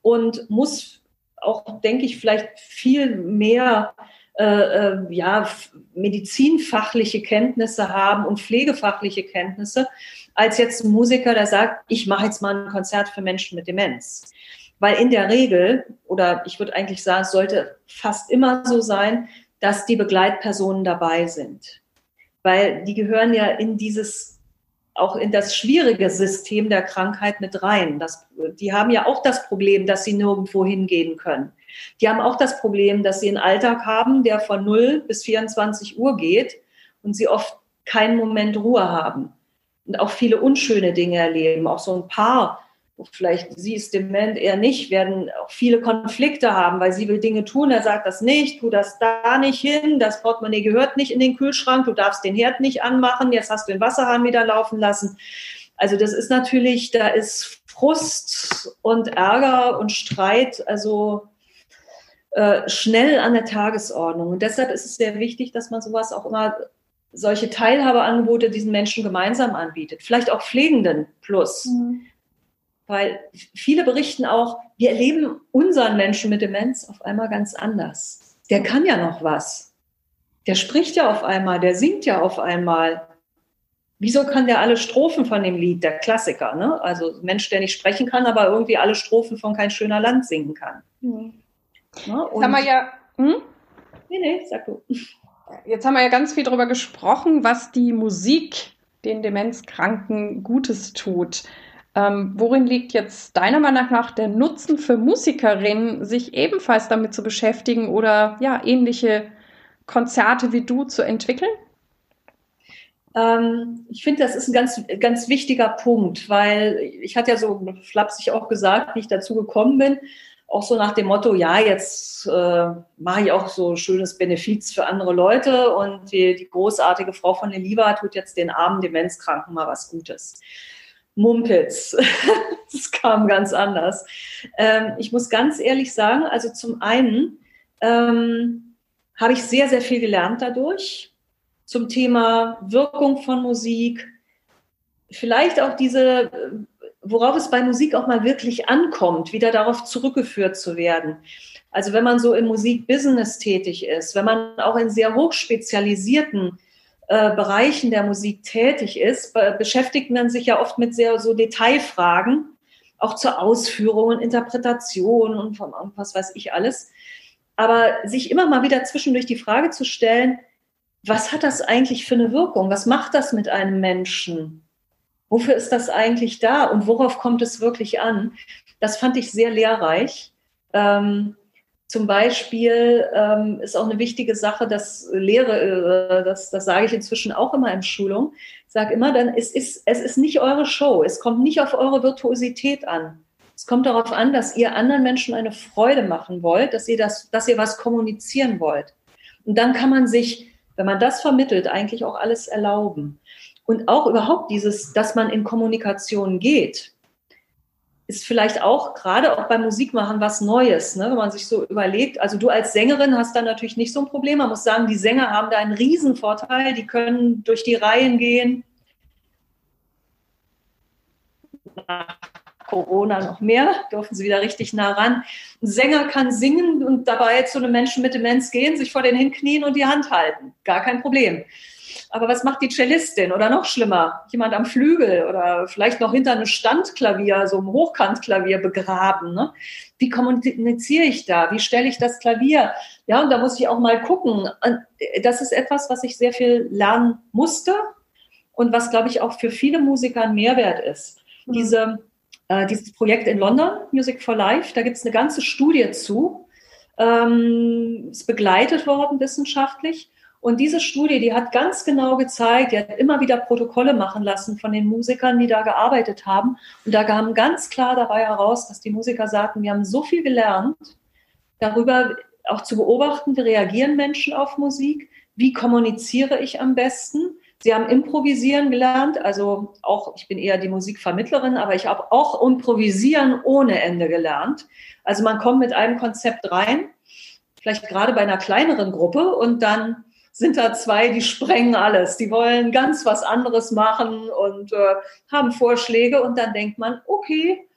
und muss auch, denke ich, vielleicht viel mehr äh, äh, ja, medizinfachliche Kenntnisse haben und pflegefachliche Kenntnisse, als jetzt ein Musiker, der sagt, ich mache jetzt mal ein Konzert für Menschen mit Demenz. Weil in der Regel, oder ich würde eigentlich sagen, es sollte fast immer so sein, dass die Begleitpersonen dabei sind. Weil die gehören ja in dieses, auch in das schwierige System der Krankheit mit rein. Das, die haben ja auch das Problem, dass sie nirgendwo hingehen können. Die haben auch das Problem, dass sie einen Alltag haben, der von 0 bis 24 Uhr geht und sie oft keinen Moment Ruhe haben und auch viele unschöne Dinge erleben. Auch so ein Paar vielleicht sie ist dement, er nicht, werden auch viele Konflikte haben, weil sie will Dinge tun, er sagt das nicht, tu das da nicht hin, das Portemonnaie gehört nicht in den Kühlschrank, du darfst den Herd nicht anmachen, jetzt hast du den Wasserhahn wieder laufen lassen. Also das ist natürlich, da ist Frust und Ärger und Streit, also äh, schnell an der Tagesordnung. Und deshalb ist es sehr wichtig, dass man sowas auch immer solche Teilhabeangebote diesen Menschen gemeinsam anbietet. Vielleicht auch Pflegenden plus. Mhm weil viele berichten auch, wir erleben unseren Menschen mit Demenz auf einmal ganz anders. Der kann ja noch was. Der spricht ja auf einmal, der singt ja auf einmal. Wieso kann der alle Strophen von dem Lied, der Klassiker, ne? Also Mensch, der nicht sprechen kann, aber irgendwie alle Strophen von Kein schöner Land singen kann. Mhm. Ja, Jetzt haben wir ja. Hm? Nee, nee, sag du. Jetzt haben wir ja ganz viel darüber gesprochen, was die Musik den Demenzkranken Gutes tut. Ähm, worin liegt jetzt deiner Meinung nach der Nutzen für Musikerinnen, sich ebenfalls damit zu beschäftigen oder ja, ähnliche Konzerte wie du zu entwickeln? Ähm, ich finde, das ist ein ganz, ganz wichtiger Punkt, weil ich hatte ja so flapsig auch gesagt, wie ich dazu gekommen bin, auch so nach dem Motto, ja, jetzt äh, mache ich auch so schönes Benefiz für andere Leute und die, die großartige Frau von Leliva tut jetzt den armen Demenzkranken mal was Gutes. Mumpitz. das kam ganz anders. Ähm, ich muss ganz ehrlich sagen, also zum einen ähm, habe ich sehr, sehr viel gelernt dadurch zum Thema Wirkung von Musik. Vielleicht auch diese, worauf es bei Musik auch mal wirklich ankommt, wieder darauf zurückgeführt zu werden. Also wenn man so im Musikbusiness tätig ist, wenn man auch in sehr hochspezialisierten äh, Bereichen der Musik tätig ist, beschäftigt man sich ja oft mit sehr so Detailfragen, auch zur Ausführung und Interpretation und von was weiß ich alles. Aber sich immer mal wieder zwischendurch die Frage zu stellen, was hat das eigentlich für eine Wirkung? Was macht das mit einem Menschen? Wofür ist das eigentlich da und worauf kommt es wirklich an? Das fand ich sehr lehrreich. Ähm, zum Beispiel ähm, ist auch eine wichtige Sache, dass Lehre, äh, das, das sage ich inzwischen auch immer in Schulung, sage immer, dann es ist, es ist nicht eure Show, es kommt nicht auf eure Virtuosität an. Es kommt darauf an, dass ihr anderen Menschen eine Freude machen wollt, dass ihr, das, dass ihr was kommunizieren wollt. Und dann kann man sich, wenn man das vermittelt, eigentlich auch alles erlauben. Und auch überhaupt dieses, dass man in Kommunikation geht, ist vielleicht auch gerade auch beim Musikmachen was Neues, ne? wenn man sich so überlegt. Also du als Sängerin hast da natürlich nicht so ein Problem. Man muss sagen, die Sänger haben da einen Riesenvorteil. Die können durch die Reihen gehen. Nach Corona noch mehr, dürfen sie wieder richtig nah ran. Ein Sänger kann singen und dabei zu einem Menschen mit Demenz gehen, sich vor den hinknien und die Hand halten. Gar kein Problem. Aber was macht die Cellistin? Oder noch schlimmer, jemand am Flügel oder vielleicht noch hinter einem Standklavier, so einem Hochkantklavier begraben. Ne? Wie kommuniziere ich da? Wie stelle ich das Klavier? Ja, und da muss ich auch mal gucken. Das ist etwas, was ich sehr viel lernen musste und was, glaube ich, auch für viele Musiker ein Mehrwert ist. Mhm. Diese, äh, dieses Projekt in London, Music for Life, da gibt es eine ganze Studie zu. Ähm, ist begleitet worden wissenschaftlich. Und diese Studie, die hat ganz genau gezeigt, die hat immer wieder Protokolle machen lassen von den Musikern, die da gearbeitet haben. Und da kam ganz klar dabei heraus, dass die Musiker sagten, wir haben so viel gelernt, darüber auch zu beobachten, wie reagieren Menschen auf Musik, wie kommuniziere ich am besten. Sie haben improvisieren gelernt, also auch, ich bin eher die Musikvermittlerin, aber ich habe auch improvisieren ohne Ende gelernt. Also man kommt mit einem Konzept rein, vielleicht gerade bei einer kleineren Gruppe und dann sind da zwei, die sprengen alles. Die wollen ganz was anderes machen und äh, haben Vorschläge und dann denkt man, okay,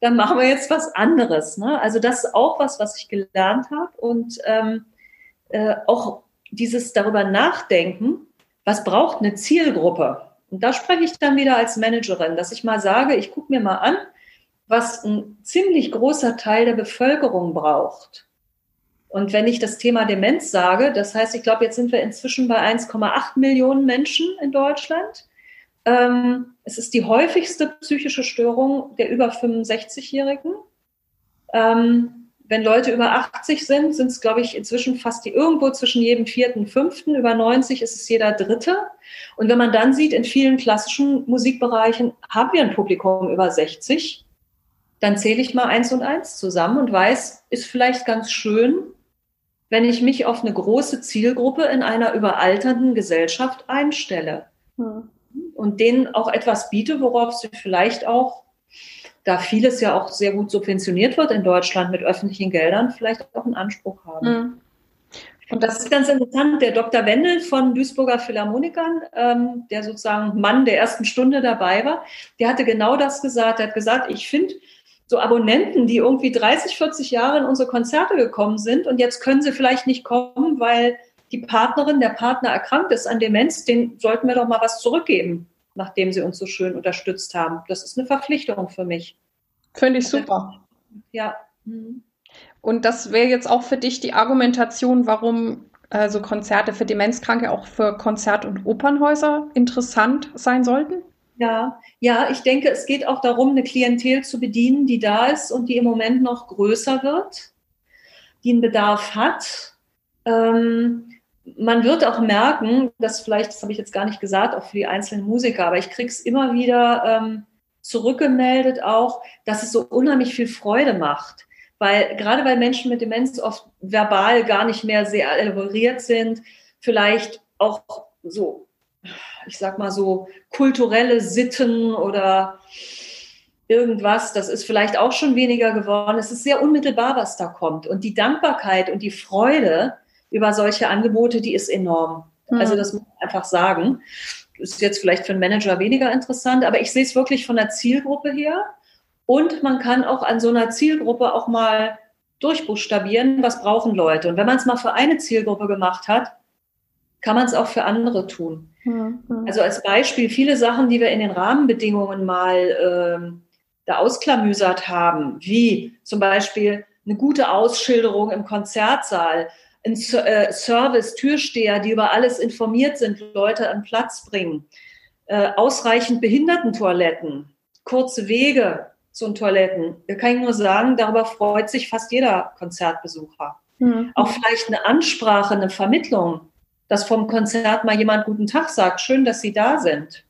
dann machen wir jetzt was anderes. Ne? Also das ist auch was, was ich gelernt habe und ähm, äh, auch dieses darüber nachdenken, was braucht eine Zielgruppe. Und da spreche ich dann wieder als Managerin, dass ich mal sage, ich gucke mir mal an, was ein ziemlich großer Teil der Bevölkerung braucht. Und wenn ich das Thema Demenz sage, das heißt, ich glaube, jetzt sind wir inzwischen bei 1,8 Millionen Menschen in Deutschland. Ähm, es ist die häufigste psychische Störung der über 65-Jährigen. Ähm, wenn Leute über 80 sind, sind es, glaube ich, inzwischen fast die irgendwo zwischen jedem vierten, fünften. Über 90 ist es jeder dritte. Und wenn man dann sieht, in vielen klassischen Musikbereichen haben wir ein Publikum über 60, dann zähle ich mal eins und eins zusammen und weiß, ist vielleicht ganz schön, wenn ich mich auf eine große Zielgruppe in einer überalternden Gesellschaft einstelle hm. und denen auch etwas biete, worauf sie vielleicht auch, da vieles ja auch sehr gut subventioniert wird in Deutschland mit öffentlichen Geldern, vielleicht auch einen Anspruch haben. Hm. Und das ist ganz interessant. Der Dr. Wendel von Duisburger Philharmonikern, ähm, der sozusagen Mann der ersten Stunde dabei war, der hatte genau das gesagt. Er hat gesagt, ich finde, so Abonnenten, die irgendwie 30, 40 Jahre in unsere Konzerte gekommen sind und jetzt können sie vielleicht nicht kommen, weil die Partnerin, der Partner erkrankt ist an Demenz, den sollten wir doch mal was zurückgeben, nachdem sie uns so schön unterstützt haben. Das ist eine Verpflichtung für mich. Finde ich super. Ja. Mhm. Und das wäre jetzt auch für dich die Argumentation, warum also Konzerte für Demenzkranke auch für Konzert- und Opernhäuser interessant sein sollten? Ja, ja, ich denke, es geht auch darum, eine Klientel zu bedienen, die da ist und die im Moment noch größer wird, die einen Bedarf hat. Ähm, man wird auch merken, dass vielleicht, das habe ich jetzt gar nicht gesagt, auch für die einzelnen Musiker, aber ich kriege es immer wieder ähm, zurückgemeldet auch, dass es so unheimlich viel Freude macht. Weil gerade weil Menschen mit Demenz oft verbal gar nicht mehr sehr elaboriert sind, vielleicht auch so ich sag mal so, kulturelle Sitten oder irgendwas, das ist vielleicht auch schon weniger geworden. Es ist sehr unmittelbar, was da kommt. Und die Dankbarkeit und die Freude über solche Angebote, die ist enorm. Mhm. Also das muss man einfach sagen. Ist jetzt vielleicht für einen Manager weniger interessant, aber ich sehe es wirklich von der Zielgruppe her. Und man kann auch an so einer Zielgruppe auch mal durchbuchstabieren, was brauchen Leute. Und wenn man es mal für eine Zielgruppe gemacht hat, kann man es auch für andere tun. Mhm. Also als Beispiel, viele Sachen, die wir in den Rahmenbedingungen mal ähm, da ausklamüsert haben, wie zum Beispiel eine gute Ausschilderung im Konzertsaal, ein äh, Service, Türsteher, die über alles informiert sind, Leute an Platz bringen, äh, ausreichend Behindertentoiletten, kurze Wege zu den Toiletten. Da kann ich nur sagen, darüber freut sich fast jeder Konzertbesucher. Mhm. Auch vielleicht eine Ansprache, eine Vermittlung dass vom Konzert mal jemand guten Tag sagt, schön, dass Sie da sind.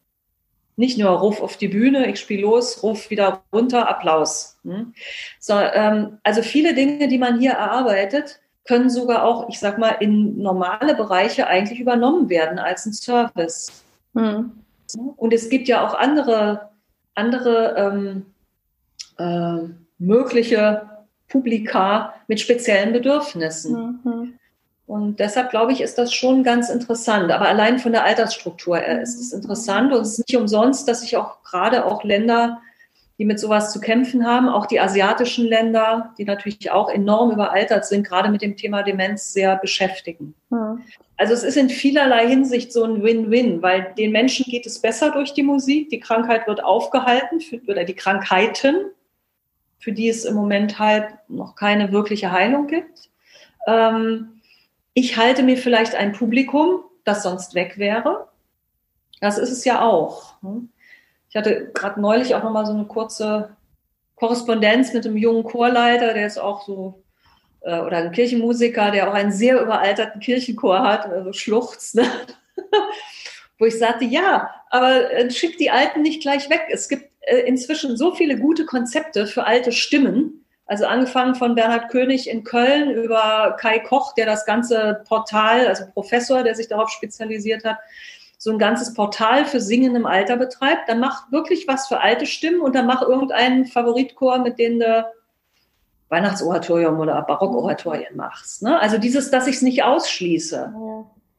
Nicht nur Ruf auf die Bühne, ich spiele los, Ruf wieder runter, Applaus. Hm? So, ähm, also viele Dinge, die man hier erarbeitet, können sogar auch, ich sag mal, in normale Bereiche eigentlich übernommen werden als ein Service. Hm. Und es gibt ja auch andere, andere ähm, äh, mögliche Publika mit speziellen Bedürfnissen. Mhm. Und deshalb glaube ich, ist das schon ganz interessant. Aber allein von der Altersstruktur her ist es interessant und es ist nicht umsonst, dass sich auch gerade auch Länder, die mit sowas zu kämpfen haben, auch die asiatischen Länder, die natürlich auch enorm überaltert sind, gerade mit dem Thema Demenz sehr beschäftigen. Mhm. Also es ist in vielerlei Hinsicht so ein Win-Win, weil den Menschen geht es besser durch die Musik, die Krankheit wird aufgehalten für, oder die Krankheiten, für die es im Moment halt noch keine wirkliche Heilung gibt. Ähm, ich halte mir vielleicht ein Publikum, das sonst weg wäre. Das ist es ja auch. Ne? Ich hatte gerade neulich auch noch mal so eine kurze Korrespondenz mit einem jungen Chorleiter, der ist auch so äh, oder ein Kirchenmusiker, der auch einen sehr überalterten Kirchenchor hat, also schluchzt, ne? wo ich sagte, ja, aber äh, schick die Alten nicht gleich weg. Es gibt äh, inzwischen so viele gute Konzepte für alte Stimmen. Also angefangen von Bernhard König in Köln über Kai Koch, der das ganze Portal, also Professor, der sich darauf spezialisiert hat, so ein ganzes Portal für Singen im Alter betreibt. Dann mach wirklich was für alte Stimmen und dann mach irgendeinen Favoritchor, mit dem du Weihnachtsoratorium oder Barockoratorien machst. Ne? Also dieses, dass ich es nicht ausschließe.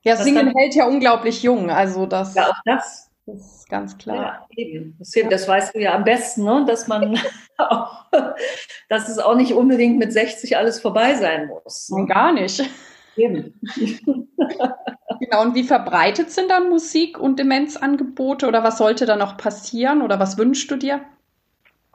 Ja, Singen hält ja unglaublich jung. Also das, ja, auch das. Das ist ganz klar. Ja, eben. Das, das weißt du ja am besten, ne? dass man auch, dass es auch nicht unbedingt mit 60 alles vorbei sein muss. Ne? Gar nicht. Eben. genau, und wie verbreitet sind dann Musik- und Demenzangebote oder was sollte da noch passieren oder was wünschst du dir?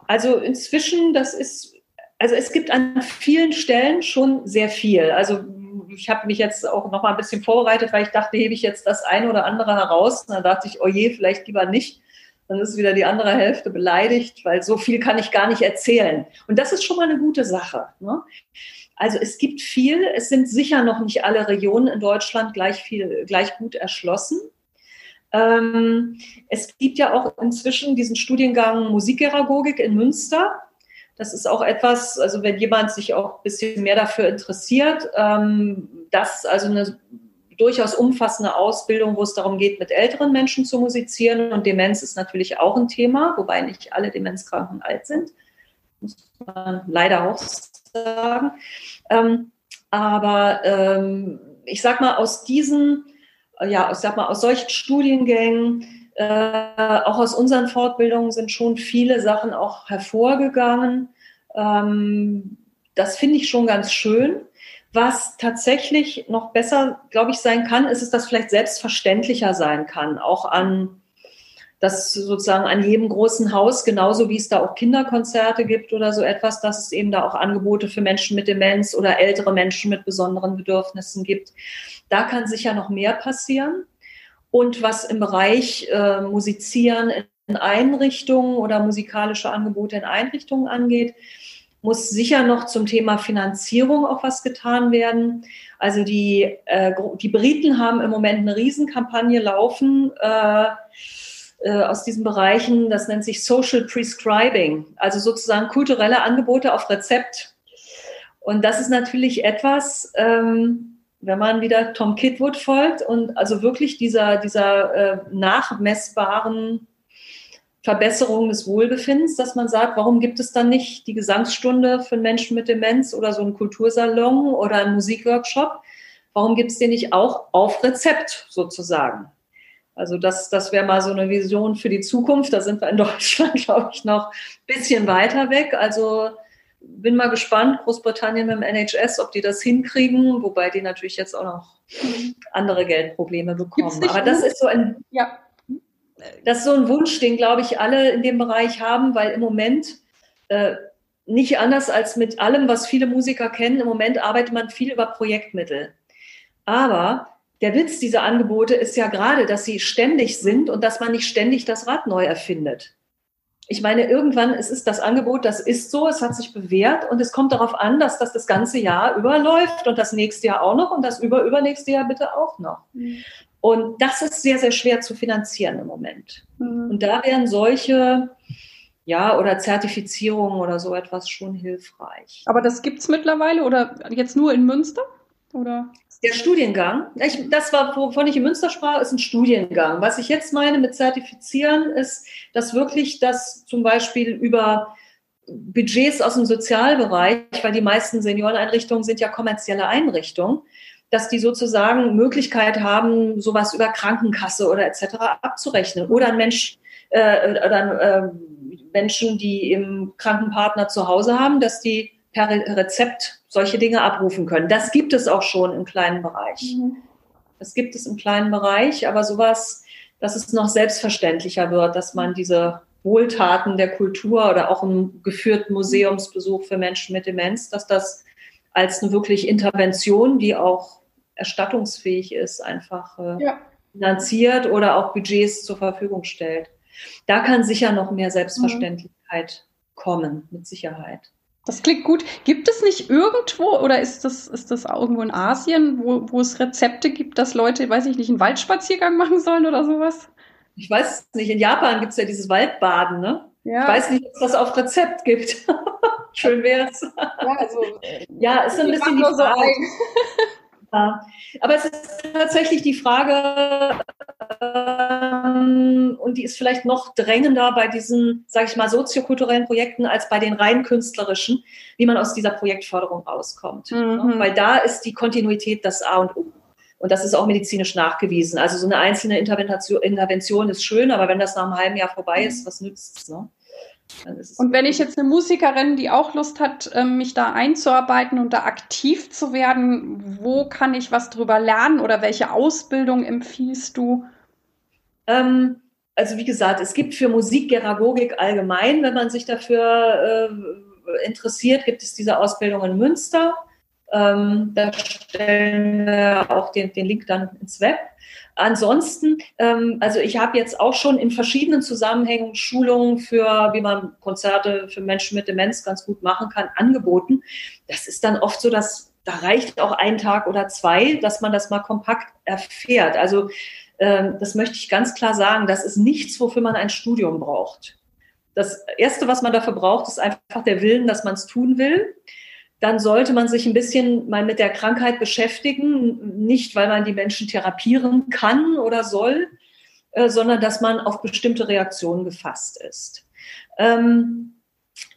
Also inzwischen, das ist also es gibt an vielen Stellen schon sehr viel. Also ich habe mich jetzt auch noch mal ein bisschen vorbereitet, weil ich dachte, hebe ich jetzt das eine oder andere heraus. Und dann dachte ich, oh je, vielleicht lieber nicht. Dann ist wieder die andere Hälfte beleidigt, weil so viel kann ich gar nicht erzählen. Und das ist schon mal eine gute Sache. Ne? Also es gibt viel. Es sind sicher noch nicht alle Regionen in Deutschland gleich viel, gleich gut erschlossen. Ähm, es gibt ja auch inzwischen diesen Studiengang Musikgeragogik in Münster. Das ist auch etwas, also wenn jemand sich auch ein bisschen mehr dafür interessiert, ähm, das also eine durchaus umfassende Ausbildung, wo es darum geht, mit älteren Menschen zu musizieren. Und Demenz ist natürlich auch ein Thema, wobei nicht alle Demenzkranken alt sind, muss man leider auch sagen. Ähm, aber ähm, ich sag mal, aus diesen, ja, ich sag mal, aus solchen Studiengängen äh, auch aus unseren Fortbildungen sind schon viele Sachen auch hervorgegangen. Ähm, das finde ich schon ganz schön. Was tatsächlich noch besser, glaube ich, sein kann, ist es, dass vielleicht selbstverständlicher sein kann, auch an dass sozusagen an jedem großen Haus, genauso wie es da auch Kinderkonzerte gibt oder so etwas, dass es eben da auch Angebote für Menschen mit Demenz oder ältere Menschen mit besonderen Bedürfnissen gibt. Da kann sicher noch mehr passieren. Und was im Bereich äh, Musizieren in Einrichtungen oder musikalische Angebote in Einrichtungen angeht, muss sicher noch zum Thema Finanzierung auch was getan werden. Also die, äh, die Briten haben im Moment eine Riesenkampagne laufen äh, äh, aus diesen Bereichen. Das nennt sich Social Prescribing, also sozusagen kulturelle Angebote auf Rezept. Und das ist natürlich etwas, ähm, wenn man wieder Tom Kidwood folgt und also wirklich dieser, dieser äh, nachmessbaren Verbesserung des Wohlbefindens, dass man sagt, warum gibt es dann nicht die Gesangsstunde für Menschen mit Demenz oder so einen Kultursalon oder einen Musikworkshop? Warum gibt es den nicht auch auf Rezept sozusagen? Also das, das wäre mal so eine Vision für die Zukunft. Da sind wir in Deutschland, glaube ich, noch ein bisschen weiter weg. Also bin mal gespannt, Großbritannien mit dem NHS, ob die das hinkriegen, wobei die natürlich jetzt auch noch andere Geldprobleme bekommen. Aber das ist so ein, ja. das ist so ein Wunsch, den glaube ich alle in dem Bereich haben, weil im Moment äh, nicht anders als mit allem, was viele Musiker kennen, im Moment arbeitet man viel über Projektmittel. Aber der Witz dieser Angebote ist ja gerade, dass sie ständig sind und dass man nicht ständig das Rad neu erfindet ich meine, irgendwann es ist das Angebot, das ist so, es hat sich bewährt und es kommt darauf an, dass das das ganze Jahr überläuft und das nächste Jahr auch noch und das über übernächste Jahr bitte auch noch. Mhm. Und das ist sehr, sehr schwer zu finanzieren im Moment. Mhm. Und da wären solche, ja, oder Zertifizierungen oder so etwas schon hilfreich. Aber das gibt es mittlerweile oder jetzt nur in Münster? Oder? Der Studiengang, ich, das war, wovon ich in Münster sprach, ist ein Studiengang. Was ich jetzt meine mit Zertifizieren, ist, dass wirklich das zum Beispiel über Budgets aus dem Sozialbereich, weil die meisten Senioreneinrichtungen sind ja kommerzielle Einrichtungen, dass die sozusagen Möglichkeit haben, sowas über Krankenkasse oder etc. abzurechnen. Oder ein Mensch äh, oder äh, Menschen, die im Krankenpartner zu Hause haben, dass die per Rezept solche Dinge abrufen können. Das gibt es auch schon im kleinen Bereich. Mhm. Das gibt es im kleinen Bereich, aber sowas, dass es noch selbstverständlicher wird, dass man diese Wohltaten der Kultur oder auch einen geführten Museumsbesuch für Menschen mit Demenz, dass das als eine wirklich Intervention, die auch erstattungsfähig ist, einfach äh, ja. finanziert oder auch Budgets zur Verfügung stellt. Da kann sicher noch mehr Selbstverständlichkeit mhm. kommen, mit Sicherheit. Das klingt gut. Gibt es nicht irgendwo oder ist das, ist das irgendwo in Asien, wo, wo es Rezepte gibt, dass Leute, weiß ich nicht, einen Waldspaziergang machen sollen oder sowas? Ich weiß nicht, in Japan gibt es ja dieses Waldbaden, ne? Ja. Ich weiß nicht, ob es das auf Rezept gibt. Schön wär's. Ja, also, ja, ist ein bisschen die Frage. So ja. Aber es ist tatsächlich die Frage, ähm, und die ist vielleicht noch drängender bei diesen, sage ich mal, soziokulturellen Projekten als bei den rein künstlerischen, wie man aus dieser Projektförderung rauskommt. Mhm. Weil da ist die Kontinuität das A und O. Und das ist auch medizinisch nachgewiesen. Also so eine einzelne Intervention, Intervention ist schön, aber wenn das nach einem halben Jahr vorbei ist, was nützt es? Ne? Und wenn ich jetzt eine Musikerin, die auch Lust hat, ähm, mich da einzuarbeiten und da aktiv zu werden, wo kann ich was drüber lernen oder welche Ausbildung empfiehlst du? Ähm, also wie gesagt, es gibt für Musikgeragogik allgemein, wenn man sich dafür äh, interessiert, gibt es diese Ausbildung in Münster. Ähm, da stellen wir auch den, den Link dann ins Web. Ansonsten, ähm, also ich habe jetzt auch schon in verschiedenen Zusammenhängen Schulungen für, wie man Konzerte für Menschen mit Demenz ganz gut machen kann, angeboten. Das ist dann oft so, dass da reicht auch ein Tag oder zwei, dass man das mal kompakt erfährt. Also ähm, das möchte ich ganz klar sagen, das ist nichts, wofür man ein Studium braucht. Das Erste, was man dafür braucht, ist einfach der Willen, dass man es tun will dann sollte man sich ein bisschen mal mit der Krankheit beschäftigen, nicht weil man die Menschen therapieren kann oder soll, äh, sondern dass man auf bestimmte Reaktionen gefasst ist. Ähm,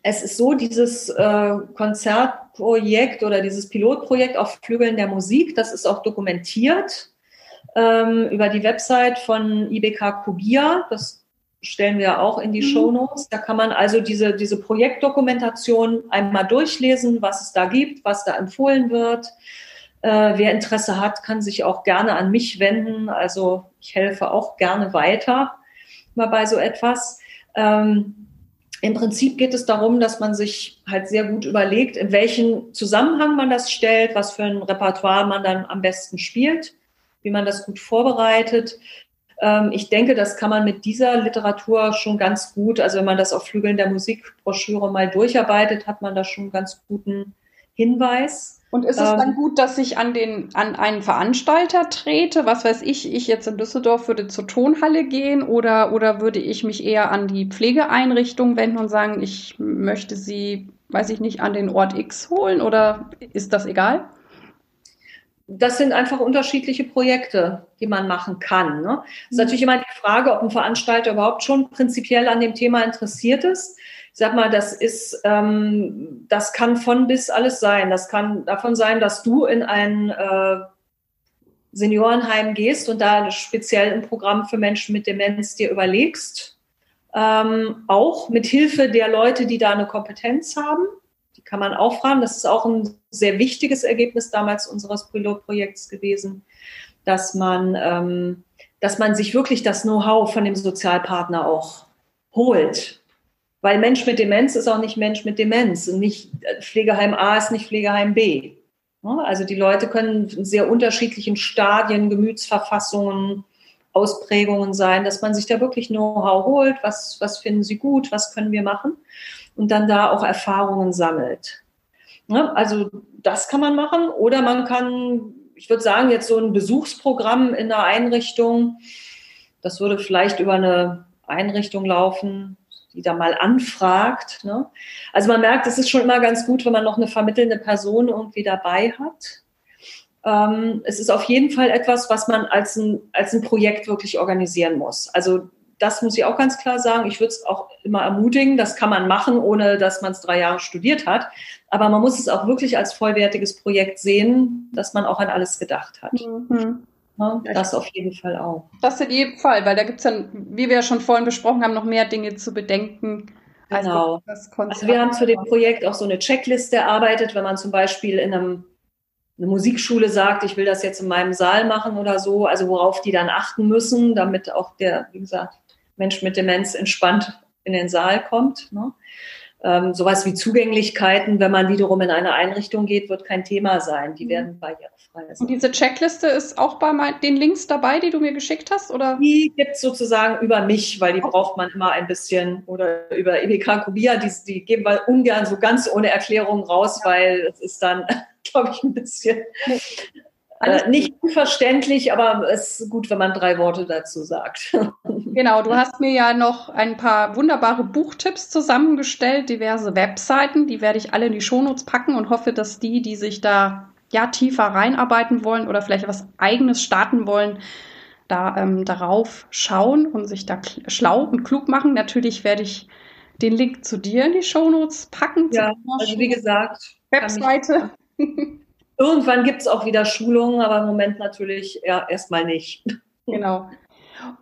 es ist so, dieses äh, Konzertprojekt oder dieses Pilotprojekt auf Flügeln der Musik, das ist auch dokumentiert ähm, über die Website von IBK Kubia. Das stellen wir auch in die mhm. Show Notes. Da kann man also diese, diese Projektdokumentation einmal durchlesen, was es da gibt, was da empfohlen wird. Äh, wer Interesse hat, kann sich auch gerne an mich wenden. Also ich helfe auch gerne weiter mal bei so etwas. Ähm, Im Prinzip geht es darum, dass man sich halt sehr gut überlegt, in welchen Zusammenhang man das stellt, was für ein Repertoire man dann am besten spielt, wie man das gut vorbereitet, ich denke, das kann man mit dieser Literatur schon ganz gut, also wenn man das auf Flügeln der Musikbroschüre mal durcharbeitet, hat man da schon einen ganz guten Hinweis. Und ist es dann ähm, gut, dass ich an den an einen Veranstalter trete? Was weiß ich, ich jetzt in Düsseldorf würde zur Tonhalle gehen oder oder würde ich mich eher an die Pflegeeinrichtung wenden und sagen, ich möchte sie, weiß ich nicht, an den Ort X holen oder ist das egal? Das sind einfach unterschiedliche Projekte, die man machen kann. Ne? Es ist mhm. natürlich immer die Frage, ob ein Veranstalter überhaupt schon prinzipiell an dem Thema interessiert ist. Ich sag mal, das ist, ähm, das kann von bis alles sein. Das kann davon sein, dass du in ein äh, Seniorenheim gehst und da speziell ein Programm für Menschen mit Demenz dir überlegst. Ähm, auch mit Hilfe der Leute, die da eine Kompetenz haben kann man auch fragen. Das ist auch ein sehr wichtiges Ergebnis damals unseres Pilotprojekts gewesen, dass man, ähm, dass man sich wirklich das Know-how von dem Sozialpartner auch holt. Weil Mensch mit Demenz ist auch nicht Mensch mit Demenz. Und nicht äh, Pflegeheim A ist nicht Pflegeheim B. Also die Leute können in sehr unterschiedlichen Stadien, Gemütsverfassungen, Ausprägungen sein, dass man sich da wirklich Know-how holt. Was, was finden sie gut? Was können wir machen? Und dann da auch Erfahrungen sammelt. Ne? Also das kann man machen oder man kann, ich würde sagen, jetzt so ein Besuchsprogramm in der Einrichtung, das würde vielleicht über eine Einrichtung laufen, die da mal anfragt. Ne? Also man merkt, es ist schon immer ganz gut, wenn man noch eine vermittelnde Person irgendwie dabei hat. Ähm, es ist auf jeden Fall etwas, was man als ein, als ein Projekt wirklich organisieren muss. Also das muss ich auch ganz klar sagen. Ich würde es auch immer ermutigen. Das kann man machen, ohne dass man es drei Jahre studiert hat. Aber man muss es auch wirklich als vollwertiges Projekt sehen, dass man auch an alles gedacht hat. Mhm. Ja, das auf jeden Fall auch. Das in jedem Fall, weil da gibt es dann, wie wir ja schon vorhin besprochen haben, noch mehr Dinge zu bedenken. Genau. Also wir haben zu dem Projekt auch so eine Checkliste erarbeitet, wenn man zum Beispiel in einem eine Musikschule sagt, ich will das jetzt in meinem Saal machen oder so, also worauf die dann achten müssen, damit auch der, wie gesagt, Mensch mit Demenz entspannt in den Saal kommt. Ne? Ähm, sowas wie Zugänglichkeiten, wenn man wiederum in eine Einrichtung geht, wird kein Thema sein. Die mhm. werden barrierefrei sein. Und diese Checkliste ist auch bei den Links dabei, die du mir geschickt hast? Oder? Die gibt es sozusagen über mich, weil die okay. braucht man immer ein bisschen, oder über EBK Kubia, die, die geben wir ungern so ganz ohne Erklärung raus, weil es ist dann glaube ich, ein bisschen äh, nicht unverständlich, aber es ist gut, wenn man drei Worte dazu sagt. Genau, du hast mir ja noch ein paar wunderbare Buchtipps zusammengestellt, diverse Webseiten, die werde ich alle in die Shownotes packen und hoffe, dass die, die sich da ja tiefer reinarbeiten wollen oder vielleicht was eigenes starten wollen, da ähm, darauf schauen und sich da schlau und klug machen. Natürlich werde ich den Link zu dir in die Shownotes packen. Ja, also wie gesagt, Webseite. Irgendwann gibt es auch wieder Schulungen, aber im Moment natürlich ja, erstmal nicht. Genau.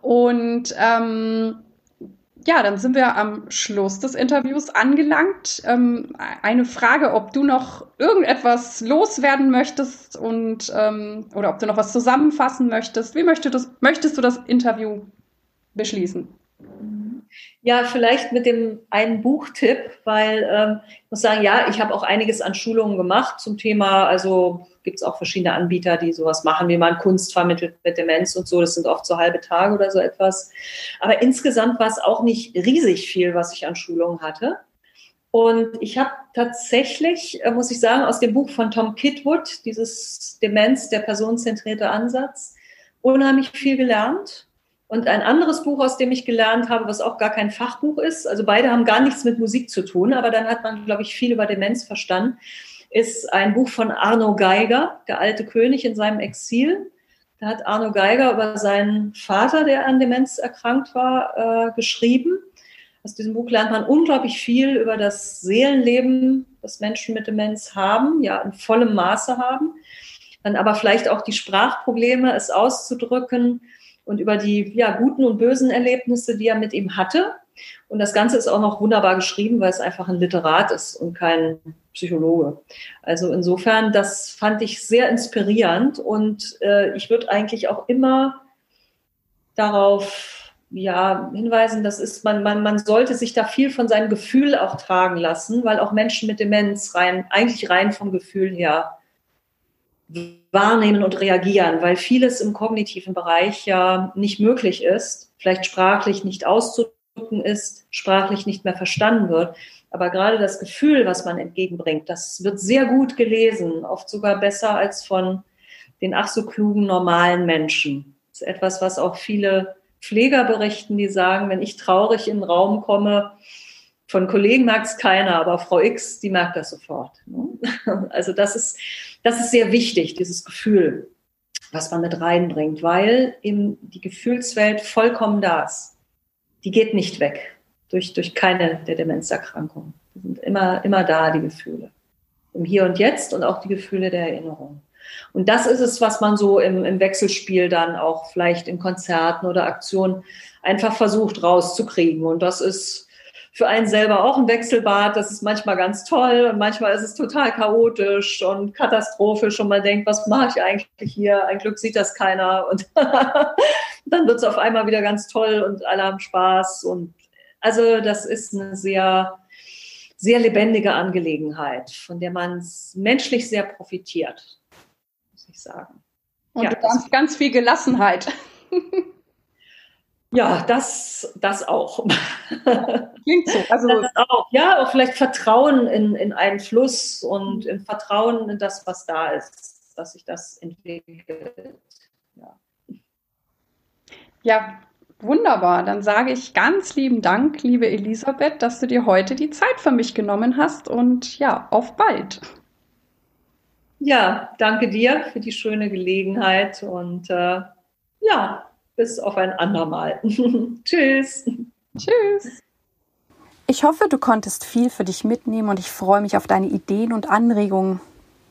Und ähm, ja, dann sind wir am Schluss des Interviews angelangt. Ähm, eine Frage, ob du noch irgendetwas loswerden möchtest und ähm, oder ob du noch was zusammenfassen möchtest. Wie möchtest du das, möchtest du das Interview beschließen? Ja, vielleicht mit dem einen Buchtipp, weil ähm, ich muss sagen, ja, ich habe auch einiges an Schulungen gemacht zum Thema, also gibt es auch verschiedene Anbieter, die sowas machen, wie man Kunst vermittelt mit Demenz und so. Das sind oft so halbe Tage oder so etwas. Aber insgesamt war es auch nicht riesig viel, was ich an Schulungen hatte. Und ich habe tatsächlich, äh, muss ich sagen, aus dem Buch von Tom Kitwood, dieses Demenz, der personenzentrierte Ansatz, unheimlich viel gelernt und ein anderes Buch, aus dem ich gelernt habe, was auch gar kein Fachbuch ist, also beide haben gar nichts mit Musik zu tun, aber dann hat man, glaube ich, viel über Demenz verstanden, ist ein Buch von Arno Geiger, der alte König in seinem Exil. Da hat Arno Geiger über seinen Vater, der an Demenz erkrankt war, äh, geschrieben. Aus diesem Buch lernt man unglaublich viel über das Seelenleben, das Menschen mit Demenz haben, ja, in vollem Maße haben. Dann aber vielleicht auch die Sprachprobleme, es auszudrücken, und über die ja, guten und bösen Erlebnisse, die er mit ihm hatte. Und das Ganze ist auch noch wunderbar geschrieben, weil es einfach ein Literat ist und kein Psychologe. Also insofern, das fand ich sehr inspirierend und äh, ich würde eigentlich auch immer darauf ja, hinweisen, das ist, man, man, man sollte sich da viel von seinem Gefühl auch tragen lassen, weil auch Menschen mit Demenz rein, eigentlich rein vom Gefühl her wahrnehmen und reagieren, weil vieles im kognitiven Bereich ja nicht möglich ist, vielleicht sprachlich nicht auszudrücken ist, sprachlich nicht mehr verstanden wird. Aber gerade das Gefühl, was man entgegenbringt, das wird sehr gut gelesen, oft sogar besser als von den ach so klugen normalen Menschen. Das ist etwas, was auch viele Pfleger berichten, die sagen, wenn ich traurig in den Raum komme, von Kollegen merkt es keiner, aber Frau X, die merkt das sofort. Ne? Also das ist, das ist sehr wichtig, dieses Gefühl, was man mit reinbringt, weil eben die Gefühlswelt vollkommen da ist. Die geht nicht weg durch, durch keine der Demenzerkrankungen. Die sind immer, immer da, die Gefühle. Im Hier und Jetzt und auch die Gefühle der Erinnerung. Und das ist es, was man so im, im Wechselspiel dann auch vielleicht in Konzerten oder Aktionen einfach versucht rauszukriegen. Und das ist, für einen selber auch ein Wechselbad. Das ist manchmal ganz toll und manchmal ist es total chaotisch und katastrophisch und man denkt, was mache ich eigentlich hier? Ein Glück sieht das keiner und dann wird es auf einmal wieder ganz toll und alle haben Spaß und also das ist eine sehr, sehr lebendige Angelegenheit, von der man menschlich sehr profitiert, muss ich sagen. Und ja, ganz, ganz viel Gelassenheit. Ja, das, das auch. Klingt so. Also, das auch. Ja, auch vielleicht Vertrauen in, in einen Fluss und in Vertrauen in das, was da ist, dass sich das entwickelt. Ja. ja, wunderbar. Dann sage ich ganz lieben Dank, liebe Elisabeth, dass du dir heute die Zeit für mich genommen hast und ja, auf bald. Ja, danke dir für die schöne Gelegenheit und äh, ja, bis auf ein andermal. Tschüss. Tschüss. Ich hoffe, du konntest viel für dich mitnehmen und ich freue mich auf deine Ideen und Anregungen,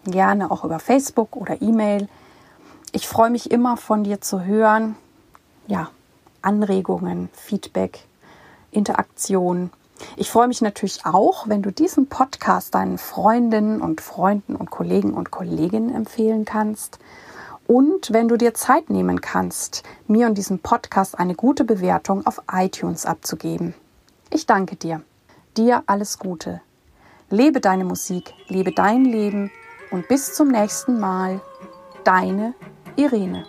gerne auch über Facebook oder E-Mail. Ich freue mich immer von dir zu hören. Ja, Anregungen, Feedback, Interaktion. Ich freue mich natürlich auch, wenn du diesen Podcast deinen Freundinnen und Freunden und Kollegen und Kolleginnen empfehlen kannst. Und wenn du dir Zeit nehmen kannst, mir und diesem Podcast eine gute Bewertung auf iTunes abzugeben. Ich danke dir. Dir alles Gute. Lebe deine Musik, lebe dein Leben und bis zum nächsten Mal. Deine Irene.